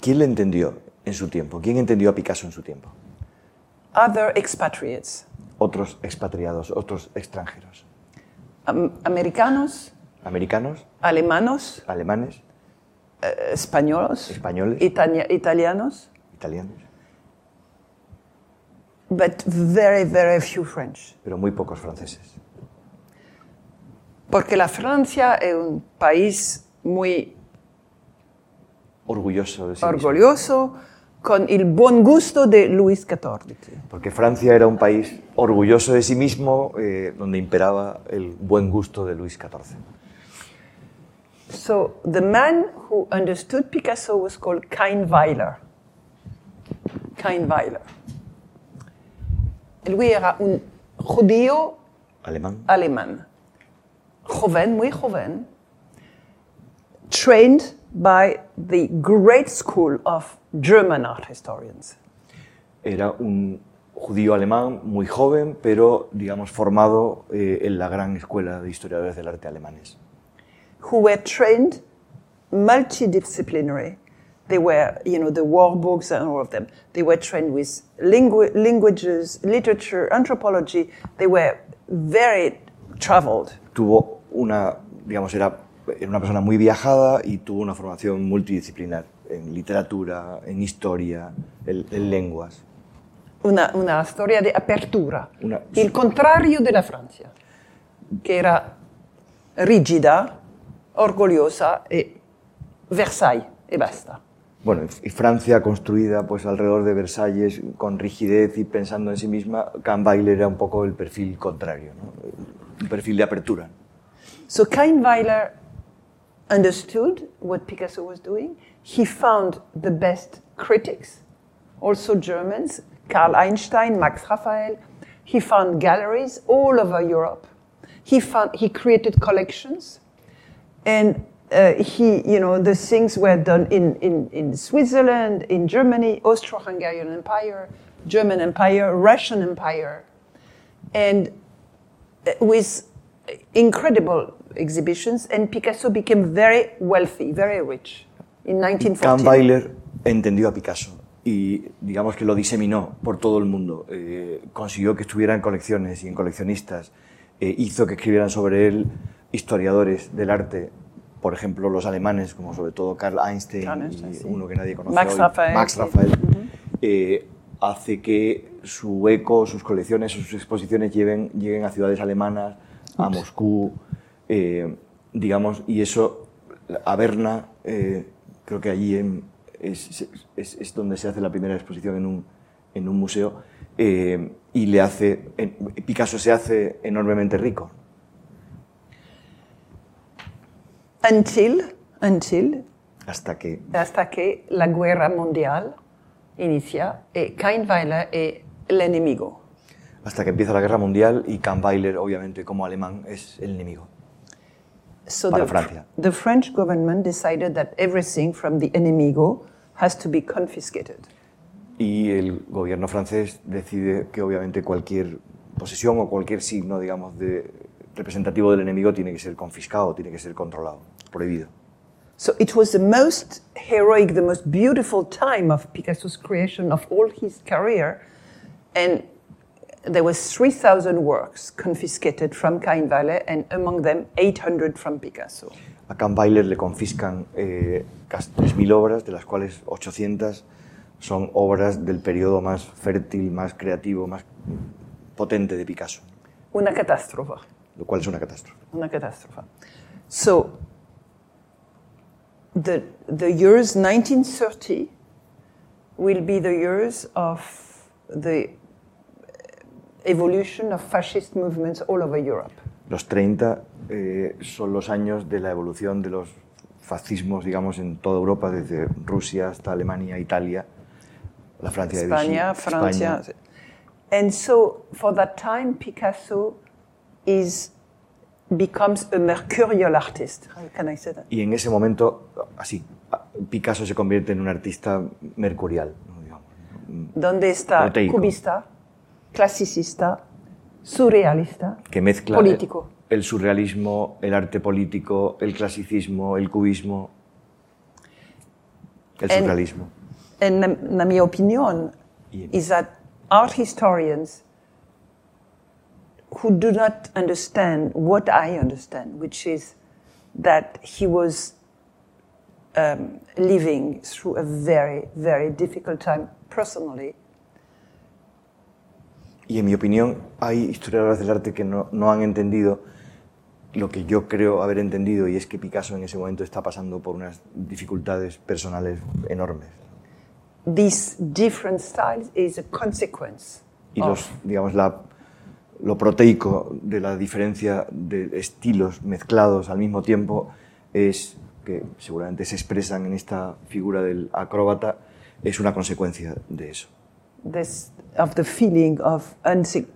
¿Quién le entendió en su tiempo? ¿Quién entendió a Picasso en su tiempo? Other expatriates, Otros expatriados, otros extranjeros. am- americanos, Americanos, alemanos, alemanes, eh, españoles, Españoles. italia- italianos, italianos, but very, very few French. pero muy pocos franceses. Porque la Francia es un país muy Orgulloso de sí mismo. orgulloso con el buen gusto de Luis XIV. Porque Francia era un país orgulloso de sí mismo, eh, donde imperaba el buen gusto de Luis XIV. So the man who understood Picasso was called Kainweiler. Kainweiler. Lui era un judío Alemán, alemán, joven, muy joven, trained by the great school of German art historians. era un judío alemán muy joven, pero digamos formado eh, en la gran escuela de historiadores del arte alemanes, who were trained multidisciplinary They were, you know, the war books and all of them. They were trained with lingu- languages, literature, anthropology. They were very traveled. Tuvo una, digamos, era, era una persona muy viajada y tuvo una formación multidisciplinar en literatura, en historia, en, en lenguas. Una, una storia di apertura. Una- Il contrario della Francia, che era rigida, orgogliosa e eh, Versailles e basta. Bueno, y Francia construida pues alrededor de Versalles con rigidez y pensando en sí misma, Kahnweiler era un poco el perfil contrario, ¿no? un perfil de apertura. So Kahnweiler understood what Picasso was doing. He found the best critics, also Germans, Karl Einstein, Max Raphael. He found galleries all over Europe. He found he created collections, and uh, he, you know, the things were done in, in, in Switzerland, in Germany, Austro-Hungarian Empire, German Empire, Russian Empire, and uh, with incredible exhibitions, and Picasso became very wealthy, very rich in 1914. Kahnweiler entendió a Picasso y digamos que lo diseminó por todo el mundo. Eh, consiguió que estuviera en colecciones y en coleccionistas. Eh, hizo que escribieran sobre él historiadores del arte, por ejemplo, los alemanes, como sobre todo Karl Einstein, Karl Einstein, y sí. uno que nadie conoce Max hoy, Raphael, Max sí. Raphael. Eh, hace que su eco, sus colecciones, sus exposiciones lleven, lleguen a ciudades alemanas, a Moscú, eh, digamos, y eso, a Berna, eh, creo que allí en- es, es- es donde se hace la primera exposición en un, en un museo, y le hace, Picasso se hace enormemente rico. Until, until, Hasta que hasta que la guerra mundial inicia y Kahnweiler es el enemigo. hasta que empieza la guerra mundial y Kahnweiler, obviamente, como alemán, es el enemigo. So Para the, Francia. the French government decided that everything from the enemigo has to be confiscated. Y el gobierno francés decide que obviamente cualquier posesión o cualquier signo, digamos, de representativo del enemigo tiene que ser confiscado, tiene que ser controlado, prohibido. So it was the most heroic, the most beautiful time of Picasso's creation of all his career. And there was 3,000 works confiscated from Kahnweiler, and among them 800 from Picasso. A Kahnweiler le confiscan eh, casi 3.000 obras, de las cuales 800 son obras del periodo más fértil, más creativo, más potente de Picasso, Una catástrofe. Lo cual es una catástrofe. Una catástrofe. So the, the years 1930 will be the years of the evolution of fascist movements all over Europe. Los 30 eh, son los años de la evolución de los fascismos, digamos, en toda Europa, desde Rusia hasta Alemania, Italia, la Francia de Vichy, España, Francia. España. And so for that time, Picasso is becomes a mercurial artist. How can I say that? Y en ese momento, así, Picasso se convierte en un artista mercurial, digamos, Donde está Proteico. cubista, clasicista, surrealista, que mezcla político. El, el surrealismo, el arte político, el clasicismo, el cubismo, el En- surrealismo. And na, na mia opinion Yeah. is that art historians who do not understand what I understand, which is that he was um, living through a very, very difficult time personally. Y en mi opinión, hay historiadores del arte que no, no han entendido lo que yo creo haber entendido, y es que Picasso en ese momento está pasando por unas dificultades personales enormes. These different styles is a consequence Y los, digamos, la, lo proteico de la diferencia de estilos mezclados al mismo tiempo es que seguramente se expresan en esta figura del acróbata, es una consecuencia de eso. this of the feeling of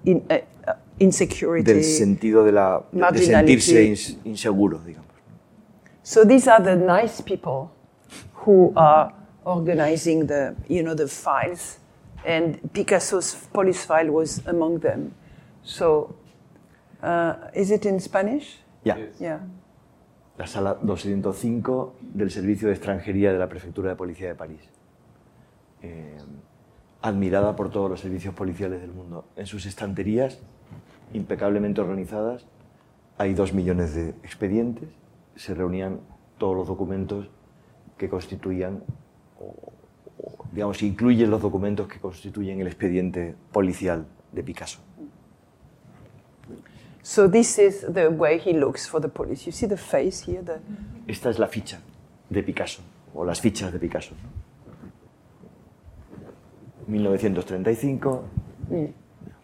in, uh, insecurity. Del sentido de, la, de sentirse ins- inseguro, digamos. So these are the nice people who are organizing the, you know, the files, and Picasso's police file was among them. So, uh, is it in Spanish? Ya. Yeah. la sala 205 del Servicio de Extranjería de la Prefectura de Policía de París. Eh, admirada por todos los servicios policiales del mundo. En sus estanterías, impecablemente organizadas, hay dos millones de expedientes, se reunían todos los documentos que constituían, o, o, digamos, incluyen los documentos que constituyen el expediente policial de Picasso. So this is the way he looks for the police. You see the face here? The... Esta es la ficha de Picasso, o las fichas de Picasso. 1935,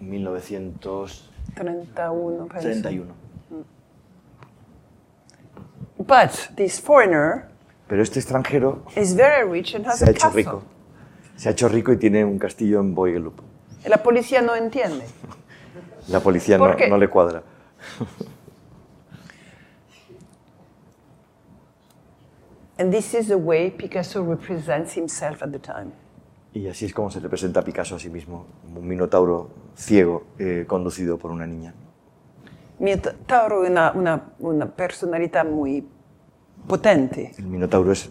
1931. 31, But this foreigner Pero este extranjero is very rich and has se ha hecho rico. Se ha hecho rico y tiene un castillo en Boigelup. La policía no entiende. La policía no, no le cuadra. And this is the way Picasso represents himself at the time. Y así es como se representa a Picasso a sí mismo, un minotauro ciego eh, conducido por una niña. Minotauro è una, una, una personalità muy potente, El minotauro es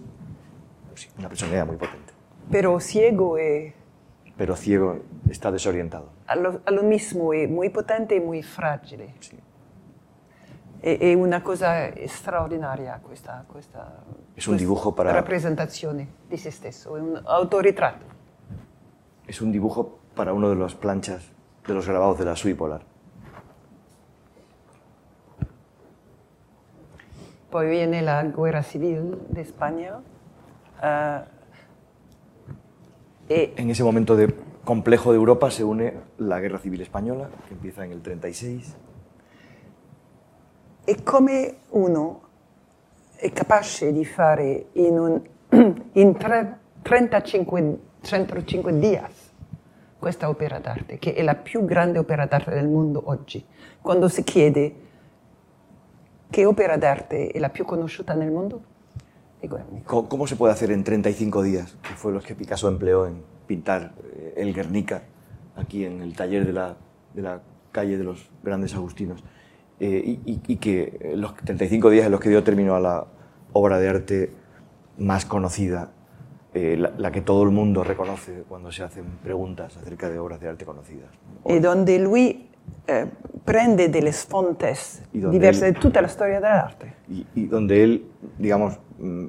una personalidad muy potente, pero ciego e pero ciego está desorientado. allo, allo mismo è muy potente e muy fragile. Sí. È, una cosa straordinaria questa, questa Es un dibujo para- rappresentazione di se stesso, è un autoritratto. Es un dibujo para uno de las planchas de los grabados de la Sui Polar. Poi viene la guerra civil de España. e En ese momento de complejo de Europa se une la Guerra Civil Española, que empieza en el 36, E come uno è capace di fare in, un, in tre- 35, 105 dias questa opera d'arte, che è la più grande opera d'arte del mondo oggi. Quando si chiede che opera d'arte è la più conosciuta nel mondo, è Guernica. ¿Cómo, se puede hacer en 35 días, que fue los que Picasso empleó en pintar eh, el Guernica, aquí en el taller de la calle de los Grandes Agustinos, eh, y, y- y que los 35 días en los que dio término a la obra de arte más conocida, eh, la, la que todo el mundo reconoce cuando se hacen preguntas acerca de obras de arte conocidas? E donde lui eh, prende delle fontes Y donde diverse él- di tutta la storia dell'arte. y, y donde él, digamos, mm,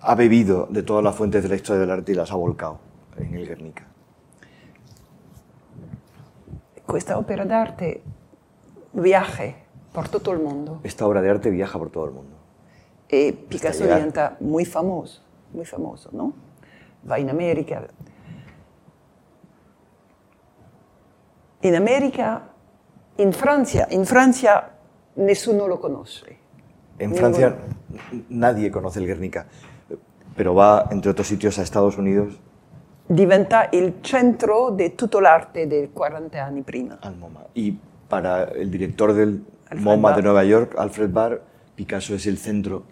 ha bebido de todas las fuentes de la historia del arte y las ha volcado en el Guernica. Questa opera d'arte viaja per tutto il mondo. Esta obra de arte viaja por todo el mundo. E Picasso diventa muy famoso, muy famoso, no? Va in America. In America, in Francia, in Francia nessuno lo conosce. En Francia nadie conoce el Guernica, pero va, entre otros sitios, a Estados Unidos, Diventa il centro di tutto l'arte dei 40 anni prima. al MoMA. Y para el director del Alfred MoMA de Barr. Nueva York, Alfred Barr, Picasso es el centro,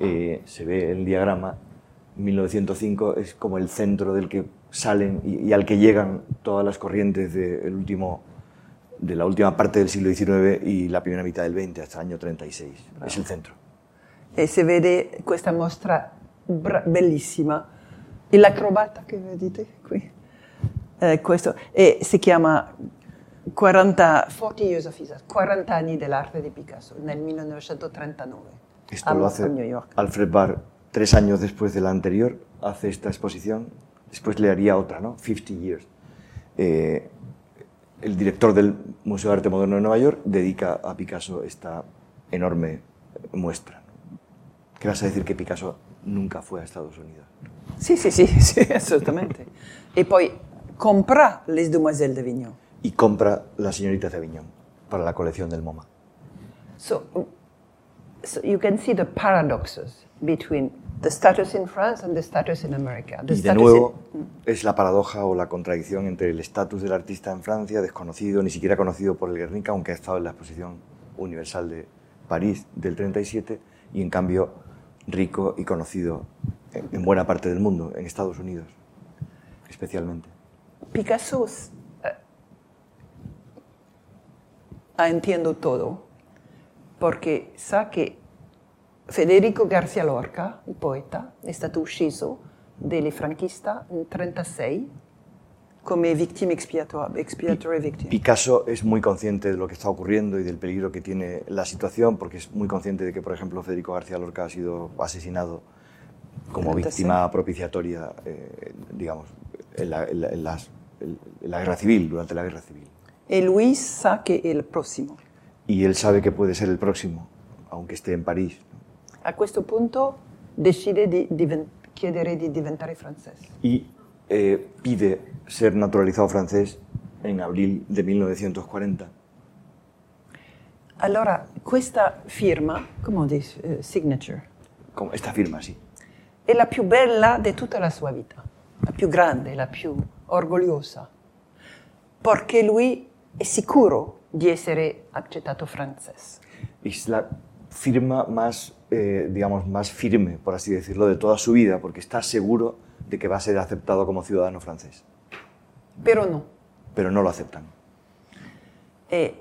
eh, se ve el diagrama, 1905 es como el centro del que salen y, y al que llegan todas las corrientes del último, de la última parte del siglo XIX y la primera mitad del XX, hasta el año 36. Es el centro. E si vede questa mostra bellissima. L'acrobata che vedete qui, eh, questo, e si chiama 40, 40 Years of His, 40 anni dell'arte di Picasso, nel 1939, Esto a, lo hace New York. Alfred Barr tres años después de la anterior, hace esta exposición, después le haría otra, ¿no? 50 Years. Eh, el director del Museo de Arte Moderno de Nueva York dedica a Picasso esta enorme muestra. ¿Qué vas a decir que Picasso nunca fue a Estados Unidos? Sì, sì, sì, sì, assolutamente. e poi compra Les Demoiselles d'Avignon. Y compra La Señorita de Aviñón para la colección del MoMA. So, so you can see the paradoxes between the status in France and the status in America. The Y de nuevo in- es la paradoja o la contradicción entre el estatus del artista en Francia, desconocido, ni siquiera conocido por el Guernica, aunque ha estado en la exposición universal de París del 37, y en cambio rico y conocido en buena parte del mundo, en Estados Unidos especialmente. Picasso eh, ah, entiendo todo porque sa que Federico Garcia Lorca, il poeta, è stato ucciso dai franchisti nel 1936 come expiato- expiatoria victim. Picasso es muy consciente de lo que está ocurriendo y del peligro que tiene la situación, porque es muy consciente de que, por ejemplo, Federico García Lorca ha sido asesinado como víctima propiciatoria, eh, digamos, en la, en la- en las- en la guerra civil, durante la guerra civil. E lui sa che è il prossimo. Y él sabe que puede ser el próximo, aunque esté en París. A questo punto decide di diven- chiedere di diventare francese. Y eh, pide ser naturalizado francés en abril de 1940. Allora, questa firma, come dice, eh, signature, esta firma, sí. è la più bella di tutta la sua vita, la più grande, la più orgogliosa, perché lui è sicuro di essere accettato francese. Es la firma más, eh, digamos, más firme, por así decirlo, de toda su vida, porque está seguro de que va a ser aceptado como ciudadano francés. Però no. Pero no lo aceptan. E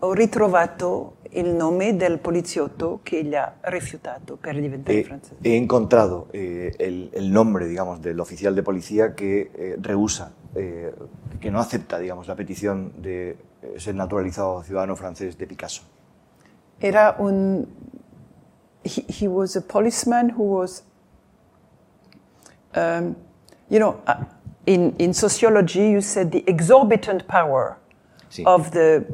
ho ritrovato il nome del poliziotto che gli ha rifiutato per diventare He, francese. he encontrado eh, el, el nombre, digamos, del oficial de policía que eh, rehúsa, eh, que no acepta, digamos, la petición de eh, ser naturalizado ciudadano francés de Picasso. Era un. He, he was a policeman who was. Um, you know, uh, in, in sociology, you said the exorbitant power Sí. of the.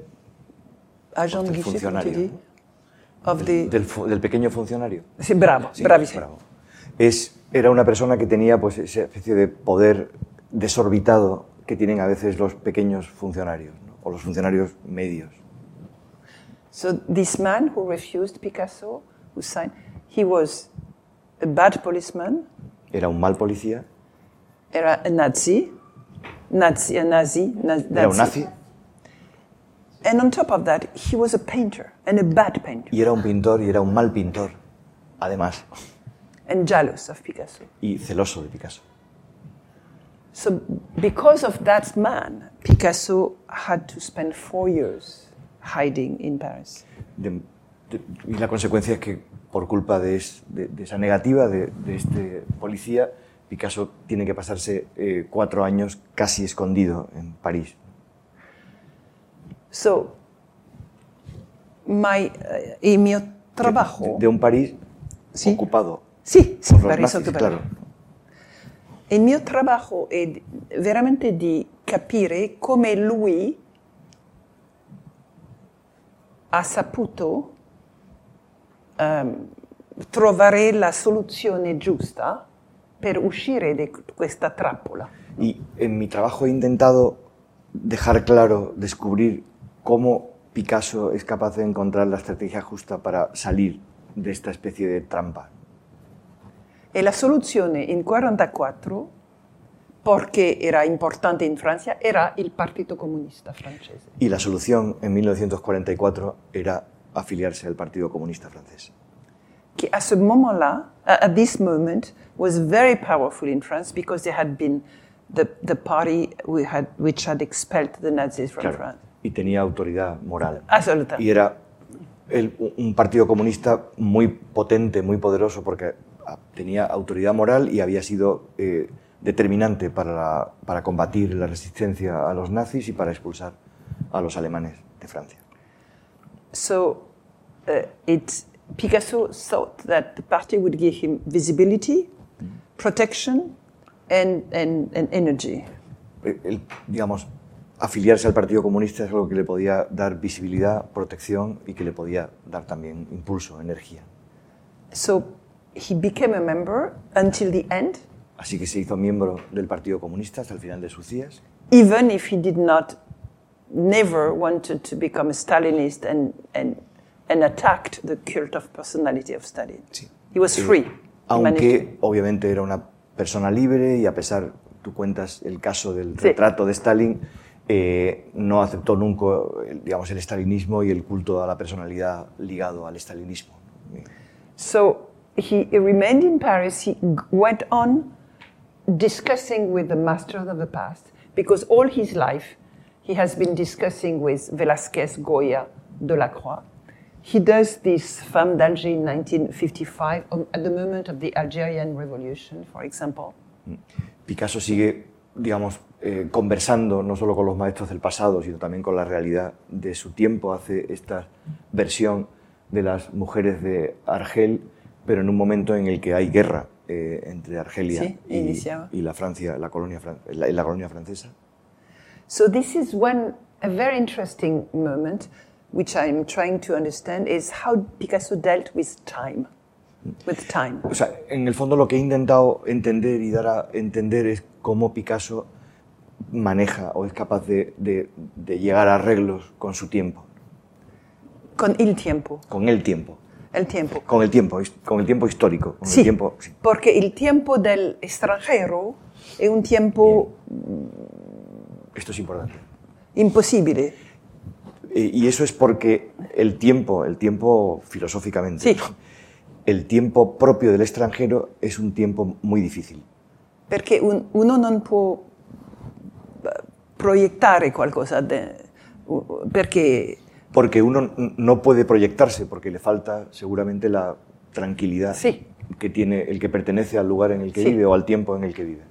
Agent Del funcionario. Of Del, the. del pequeño funcionario. Sí, bravo, Sí, bravissimo. bravo. Es, era una persona que tenía pues, esa especie de poder desorbitado que tienen a veces los pequeños funcionarios ¿no? o los funcionarios medios. So this man who refused Picasso, who signed, he was a bad policeman, Era un mal policía, era a Nazi, Nazi, a Nazi, na- era un nazi And on top of that, he was a painter and a bad painter y era un pintor y era un mal pintor, además, and jealous of Picasso. y celoso de Picasso. So because of that man, Picasso had to spend four years hiding in Paris. De- de- y la consecuencia es que por culpa de, es- de- esa negativa de, este policía, Picasso tiene que pasarse eh, cuatro años casi escondido en París. So my, uh, il mio trabajo... De, un París Sí. ocupado por los París occupato. claro. Il mio trabajo è di- veramente di capire come lui ha saputo ehm, trovare la soluzione giusta per uscire di questa trappola. Y en mi trabajo he intentado dejar claro, descubrir cómo Picasso es capaz de encontrar la estrategia justa para salir de esta especie de trampa. E la soluzione in 1944, perché era importante in Francia, era il Partito Comunista francese. Y la solución en 1944 era afiliarse al Partido Comunista francés. che à ce moment-là, at this moment, was very powerful in France because they had been the, the party we had, which had expelled the Nazis from Claro. France. Y tenía autoridad moral. Absolutamente. Y era el- un partido comunista muy potente, muy poderoso, porque tenía autoridad moral y había sido eh, determinante para, la- para combatir la resistencia a los nazis y para expulsar a los alemanes de Francia. So uh, it, Picasso thought that the party would give him visibility, protection, and, and, and energy. Eh, el- digamos, afiliarse al Partido Comunista es algo que le podía dar visibilidad, protección y que le podía dar también impulso, energía. So he became a member until the end, Así que se hizo miembro del Partido Comunista hasta el final de sus días, even if he did not, never wanted to become a Stalinist and, and, and attacked the cult of personality of Stalin. Sí. He was Eh, free. Aunque obviamente era una persona libre y a pesar, tú cuentas el caso del Sí. retrato de Stalin, eh, no aceptó nunca digamos, el stalinismo y el culto a la personalidad ligado al stalinismo. So he, remained in Paris. He went on discussing with the masters of the past because all his life he has been discussing with Velázquez, Goya, Delacroix, he does this Femme d'Alger in 1955 um, at the moment of the Algerian Revolution, for example. Picasso sigue, digamos, eh, conversando no solo con los maestros del pasado, sino también con la realidad de su tiempo. Hace esta versión de las mujeres de Argel, pero en un momento en el que hay guerra eh, entre Argelia Sí, y, y la Francia, la colonia, la, la colonia francesa. So this is one a very interesting moment, which I'm trying to understand, is how Picasso dealt with time, with time. O sea, en el fondo lo que he intentado entender y dar a entender es cómo Picasso maneja o es capaz de, de- de llegar a arreglos con su tiempo, Con il tiempo, con el tiempo, el tiempo. con el tiempo, con el tiempo histórico, con Sí, el tiempo. sí. porque il tiempo del extranjero è un tiempo Esto es importante. impossibile. Eh, Y eso es porque el tiempo, el tiempo filosóficamente, Sí. ¿no? el tiempo propio del extranjero es un tiempo muy difícil. Un- uno non può eh, proiettare qualcosa, de- perché Porque uno no puede proyectarse, porque le falta seguramente la tranquilidad Sí. que tiene el que pertenece al lugar en el que Sí. vive o al tiempo en el que vive.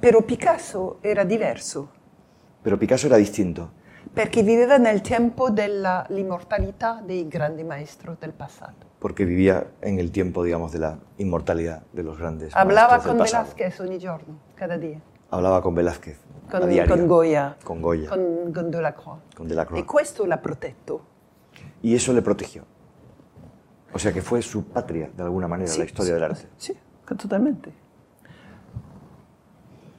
però Picasso era diverso, Pero Picasso era distinto, perché viveva nel tempo dell'immortalità dei grandi maestri del passato. porque vivía en el tiempo, digamos, de la inmortalidad de los grandes Hablaba maestros del con pasado. Velázquez ogni giorno, cada día, Hablaba con Velázquez, con, con Goya, con Goya, con, con Delacroix. con Delacroix. E questo l'ha protetto. Y eso le protegió. O sea que fue su patria, de alguna manera, la historia del arte. Sì, totalmente.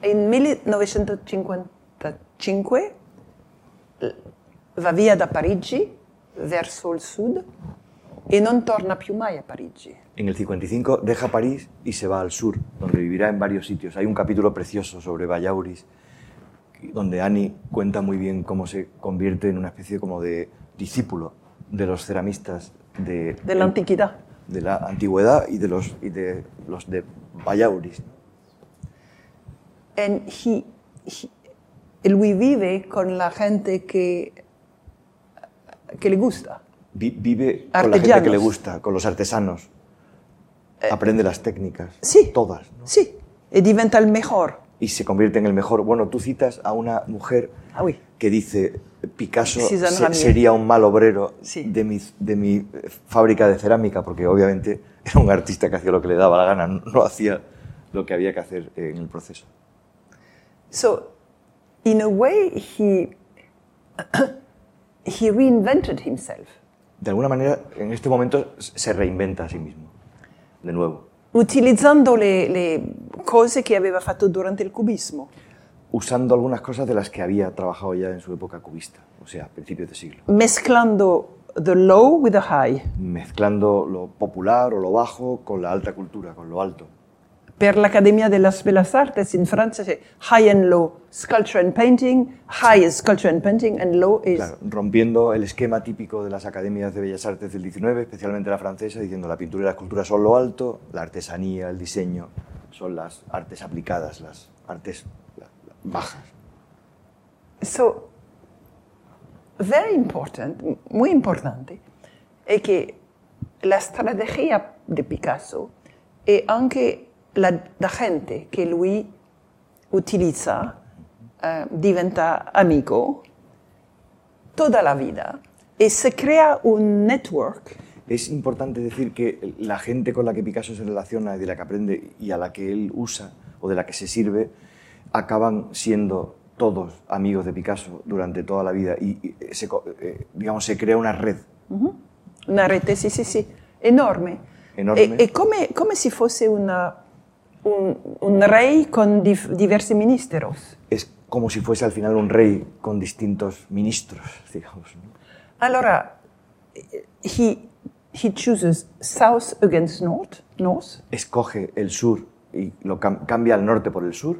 In 1955 eh, va via da Parigi verso il sud e non torna più mai a Parigi. En el 55 deja París y se va al sur, donde vivirá en varios sitios. Hay un capítulo precioso sobre Vallauris, donde Annie cuenta muy bien cómo se convierte en una especie como de discípulo de los ceramistas de, De l'antichità. de la antigüedad y de los, y de, los de Vallauris. And he, he- lui vive con la gente che le gusta. Vi- vive con la gente que le gusta, con los artesanos. Aprende las técnicas, Sì. todas. ¿no? Sì, e diventa il miglior. Y se convierte en el mejor. Bueno, tú citas a una mujer Ah, oui. que dice, Picasso se- sería un mal obrero Sí. de, mi, de mi eh, fábrica de cerámica, porque obviamente era un artista que hacía lo que le daba la gana, no, no hacía lo que había que hacer en el proceso. So, in a way, he, he reinvented himself, De alguna manera, en este momento se reinventa a sí mismo, de nuevo, utilizzando le, le cose che aveva fatto durante il cubismo, usando algunas cosas de las que había trabajado ya en su época cubista, o sea, a principios de siglo, mesclando the low with the high. mezclando lo popular o lo bajo con la alta cultura, con lo alto. Per l'Accademia delle Bellas Artes in Francia high and low sculpture and painting, high is sculpture and painting, and low is Claro, rompiendo el esquema típico de las academias de bellas artes del 19, especialmente la francesa, diciendo la pintura y la escultura son lo alto, la artesanía, el diseño son las artes aplicadas, las artes bajas. So, very important, muy importante, è che la strategia di Picasso e anche la, la gente che lui utilizza eh, diventa amico tutta la vita e si crea un network Es importante decir que la gente con la que Picasso se relaciona y de la que aprende y a la que él usa o de la que se sirve, acaban siendo todos amigos de Picasso durante toda la vida y, y se, eh, digamos, se crea una red Una rete, sì, sì, sì, enorme. Enorme. E, e come, come se fosse una- un, un re con diversi ministros. es como si fuese al final un rey con distintos ministros, digamos. ¿no? Allora, he, he chooses south against north, north, Escoge el sur y lo cam- cambia al norte por el sur,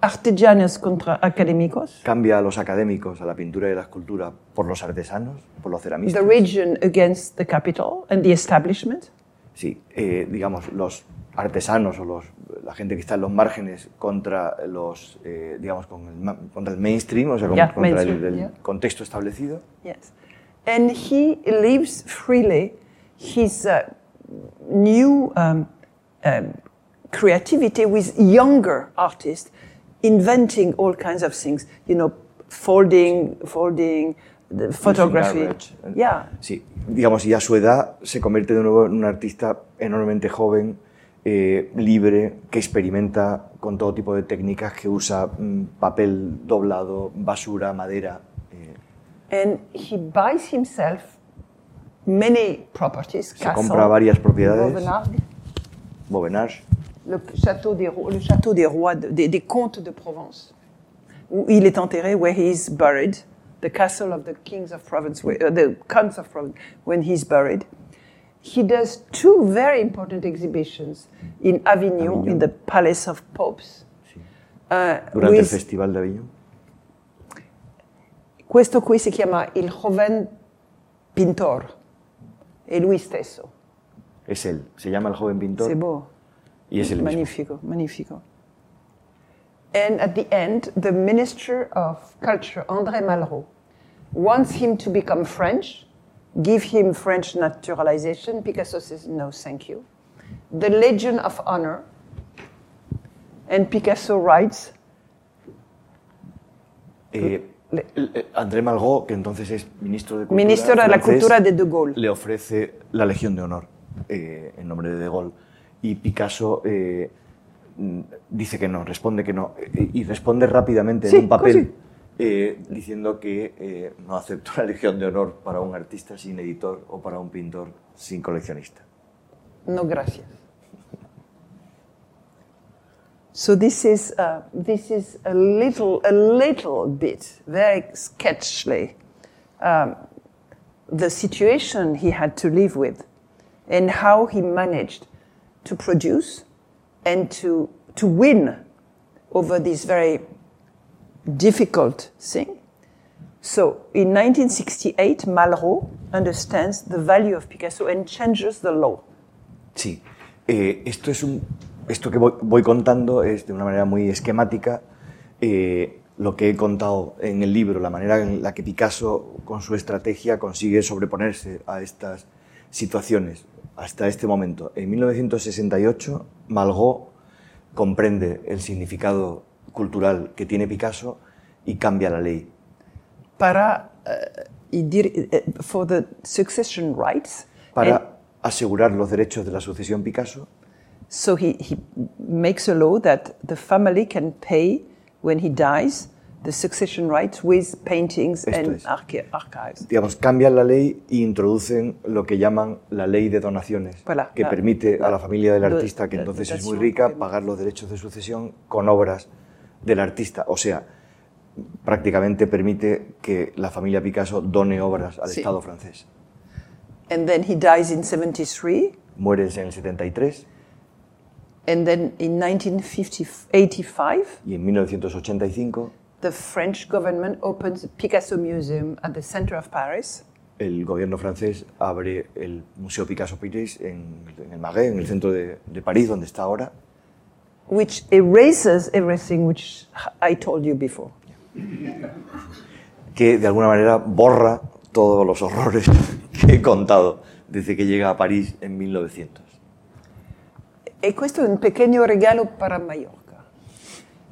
artesanos contra académicos, cambia a los académicos, a la pintura y a la escultura por los artesanos, por los the ceramistas. region against the capital and the establishment, Sí, eh, digamos, los artesanos o los, la gente que está en los márgenes contra los, eh, digamos, con el, contra el mainstream, o sea, con- Yeah, contra el, el yeah. contexto establecido. yes. and he lives freely his uh, new um, um, creativity with younger artists, inventing all kinds of things. You know, folding, folding, the photography. Yeah. Sí, digamos, y a su edad se convierte de nuevo en un artista enormemente joven, eh, libre, que experimenta con todo tipo de técnicas, que usa mm, papel doblado, basura, madera. eh, And he buys himself many properties. Se castle, compra varias propiedades. Vauvenarge, le château des, le château des rois, de- des, des comtes de Provence, où il est enterré, where he is buried, the castle of the kings of Provence, where, uh, the counts of Provence, when he's buried. He does two very important exhibitions in Avignon, Avignon. in the Palace of Popes. uh, durante with- Festival de Avignon. questo qui si chiama Il Joven Pintor, e lui stesso. Es él, se llama el joven pintor C'est beau. y es el mismo. Magnifico, magnifico. And at the end, the Minister of Culture, André Malraux, wants him to become French, give him French naturalization. Picasso says, no, thank you. The Legion of Honor. And Picasso writes, Eh, André Malraux, que entonces es ministro de Cultura, Ministro de la francés, Cultura de De Gaulle. le ofrece la Legión de Honor eh, en nombre de De Gaulle. Y Picasso eh, dice que no, responde que no. eh, y responde rápidamente Sí, en un papel così. Eh, diciendo que eh, no acepta la Legión de Honor para un artista sin editor o para un pintor sin coleccionista. No, gracias. So this is uh, this is a little a little bit very sketchily um, the situation he had to live with, and how he managed to produce and to to win over this very difficult thing. So in 1968, Malraux understands the value of Picasso and changes the law. Sí, Eh, esto es un, esto que voy, contando es de una manera muy esquemática eh, lo que he contado en el libro, la manera en la que Picasso con su estrategia consigue sobreponerse a estas situaciones hasta este momento. En 1968, Malraux comprende el significado cultural que tiene Picasso y cambia la ley. para uh, for the succession rights. and Para asegurar los derechos de la sucesión Picasso, so he, he makes a law that the family can pay when he dies the succession rights with paintings Esto and archi- archives. digamos, cambian la ley e introducen lo que llaman la ley de donaciones, Voilà, que la- permite a la familia del la- artista, que la entonces es muy rica, pagar los derechos de sucesión con obras del artista. O sea, prácticamente permite que la familia Picasso done obras al Sí. Estado francés. And then he dies in 73, Muere en el 73 and then in 1985, y en 1985 the French government opens a Picasso Museum at the center of Paris. el gobierno francés abre el Museo Picasso Paris en, en el Marais, en el centro de, de París, donde está ahora, which erases everything which I told you before. que de alguna manera borra todos los horrores que he contado desde que llega a París en 1900. E questo è un pequeño regalo para Mallorca.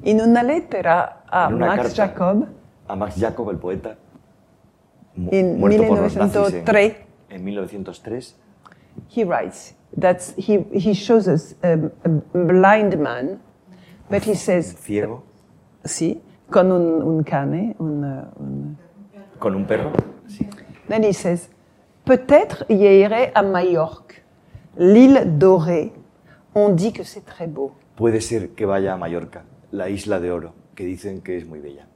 In una lettera a una Max Jacob, a Max Jacob, el poeta, mu- En muerto por los nazis 1903. en, en 1903, he writes that he, he shows us um, a blind man, but he says, ciego, sí, con un, un cane, un, uh, un- con un perro. Sí. Then he says, peut-être y irai à Majorque, l'île dorée. On dit que c'est très beau. Puede ser que vaya a Mallorca, la isla de oro, que dicen que es muy bella.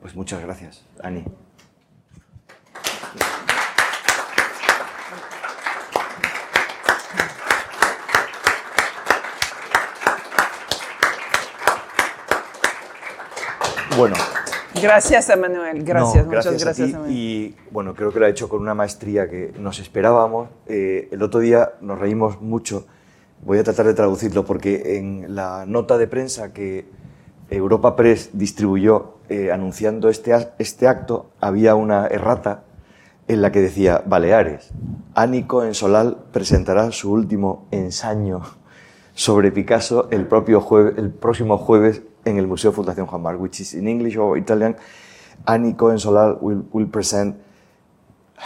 Pues muchas gracias, Ani. Bueno, Gracias a Manuel, gracias, No, muchas gracias ti. a Manuel. Y bueno, creo que lo ha hecho con una maestría que nos esperábamos. Eh, el otro día nos reímos mucho. Voy a tratar de traducirlo porque en la nota de prensa que Europa Press distribuyó eh, anunciando este, este acto había una errata en la que decía Baleares. Ánico en Solal presentará su último ensayo sobre Picasso el, propio jueves, el próximo jueves en el Museo Fundación Juan Mar, which is in English or Italian. Annie Cohen Solal will, will present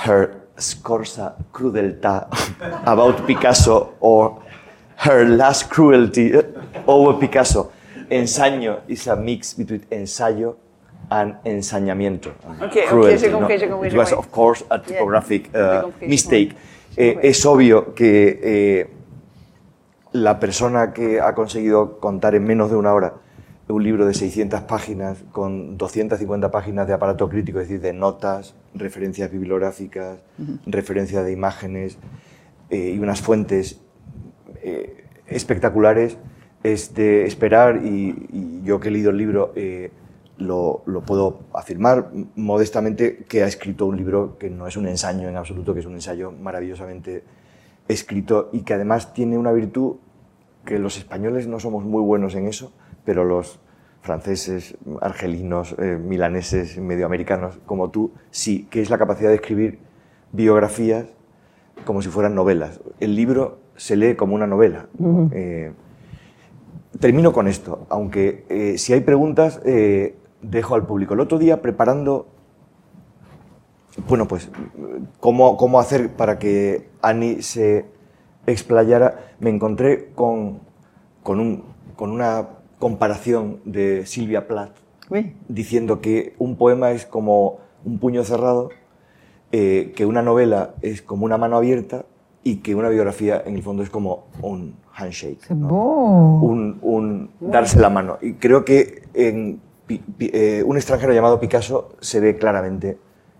her scorsa crudeltà about Picasso or her last cruelty over Picasso. Ensayo is a mix between ensayo and ensañamiento. Okay, Cruelty, okay, no? It was, of course, a typographic uh, mistake. Eh, es obvio que eh, la persona que ha conseguido contar en menos de una hora un libro de 600 páginas con 250 páginas de aparato crítico, es decir, de notas, referencias bibliográficas, referencias de imágenes eh, y unas fuentes eh, espectaculares, es de esperar, y, y yo que he leído el libro eh, lo, lo puedo afirmar modestamente, que ha escrito un libro que no es un ensayo en absoluto, que es un ensayo maravillosamente escrito y que además tiene una virtud que los españoles no somos muy buenos en eso, pero los franceses, argelinos, eh, milaneses, medioamericanos como tú, sí, que es la capacidad de escribir biografías como si fueran novelas. El libro se lee como una novela. Eh, termino con esto, aunque eh, si hay preguntas, eh, dejo al público. El otro día, preparando, bueno, pues, cómo, cómo hacer para que Annie se explayara, me encontré con, con, un- con una comparación de Silvia Plath, diciendo que un poema es como un puño cerrado, eh, que una novela es como una mano abierta y que una biografía en el fondo es como un handshake. Un, un darse la mano. Y creo que en Pi- Pi- eh, un extranjero llamado Picasso se ve claramente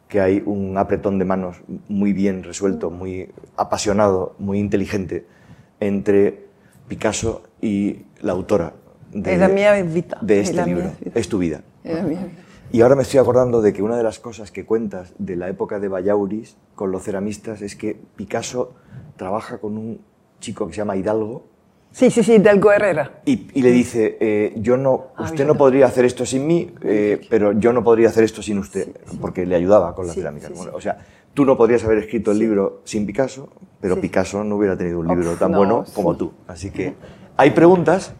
que hay un apretón de manos muy bien resuelto, muy apasionado, muy inteligente entre Picasso y la autora de, Es la mía vida. de Es este la libro. mía vida. Es tu vida. Es la mía vida. Y ahora me estoy acordando de que una de las cosas que cuentas de la época de Vallauris con los ceramistas es que Picasso trabaja con un chico que se llama Hidalgo, Sí, sí, sí, Hidalgo Herrera. y, y le dice, eh, yo no, Ah, usted no podría hacer esto sin mí, eh, pero yo no podría hacer esto sin usted, porque le ayudaba con la Sí, cerámica. Bueno. O sea, tú no podrías haber escrito el libro sin Picasso, pero. Picasso no hubiera tenido un libro tan no, bueno como tú. Así que, ¿hay preguntas?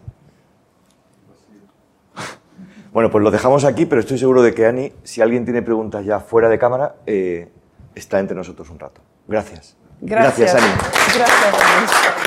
Bueno, pues lo dejamos aquí, pero estoy seguro de que Ani, si alguien tiene preguntas ya fuera de cámara, eh, está entre nosotros un rato. Gracias. Gracias. Ani. Gracias, Ani.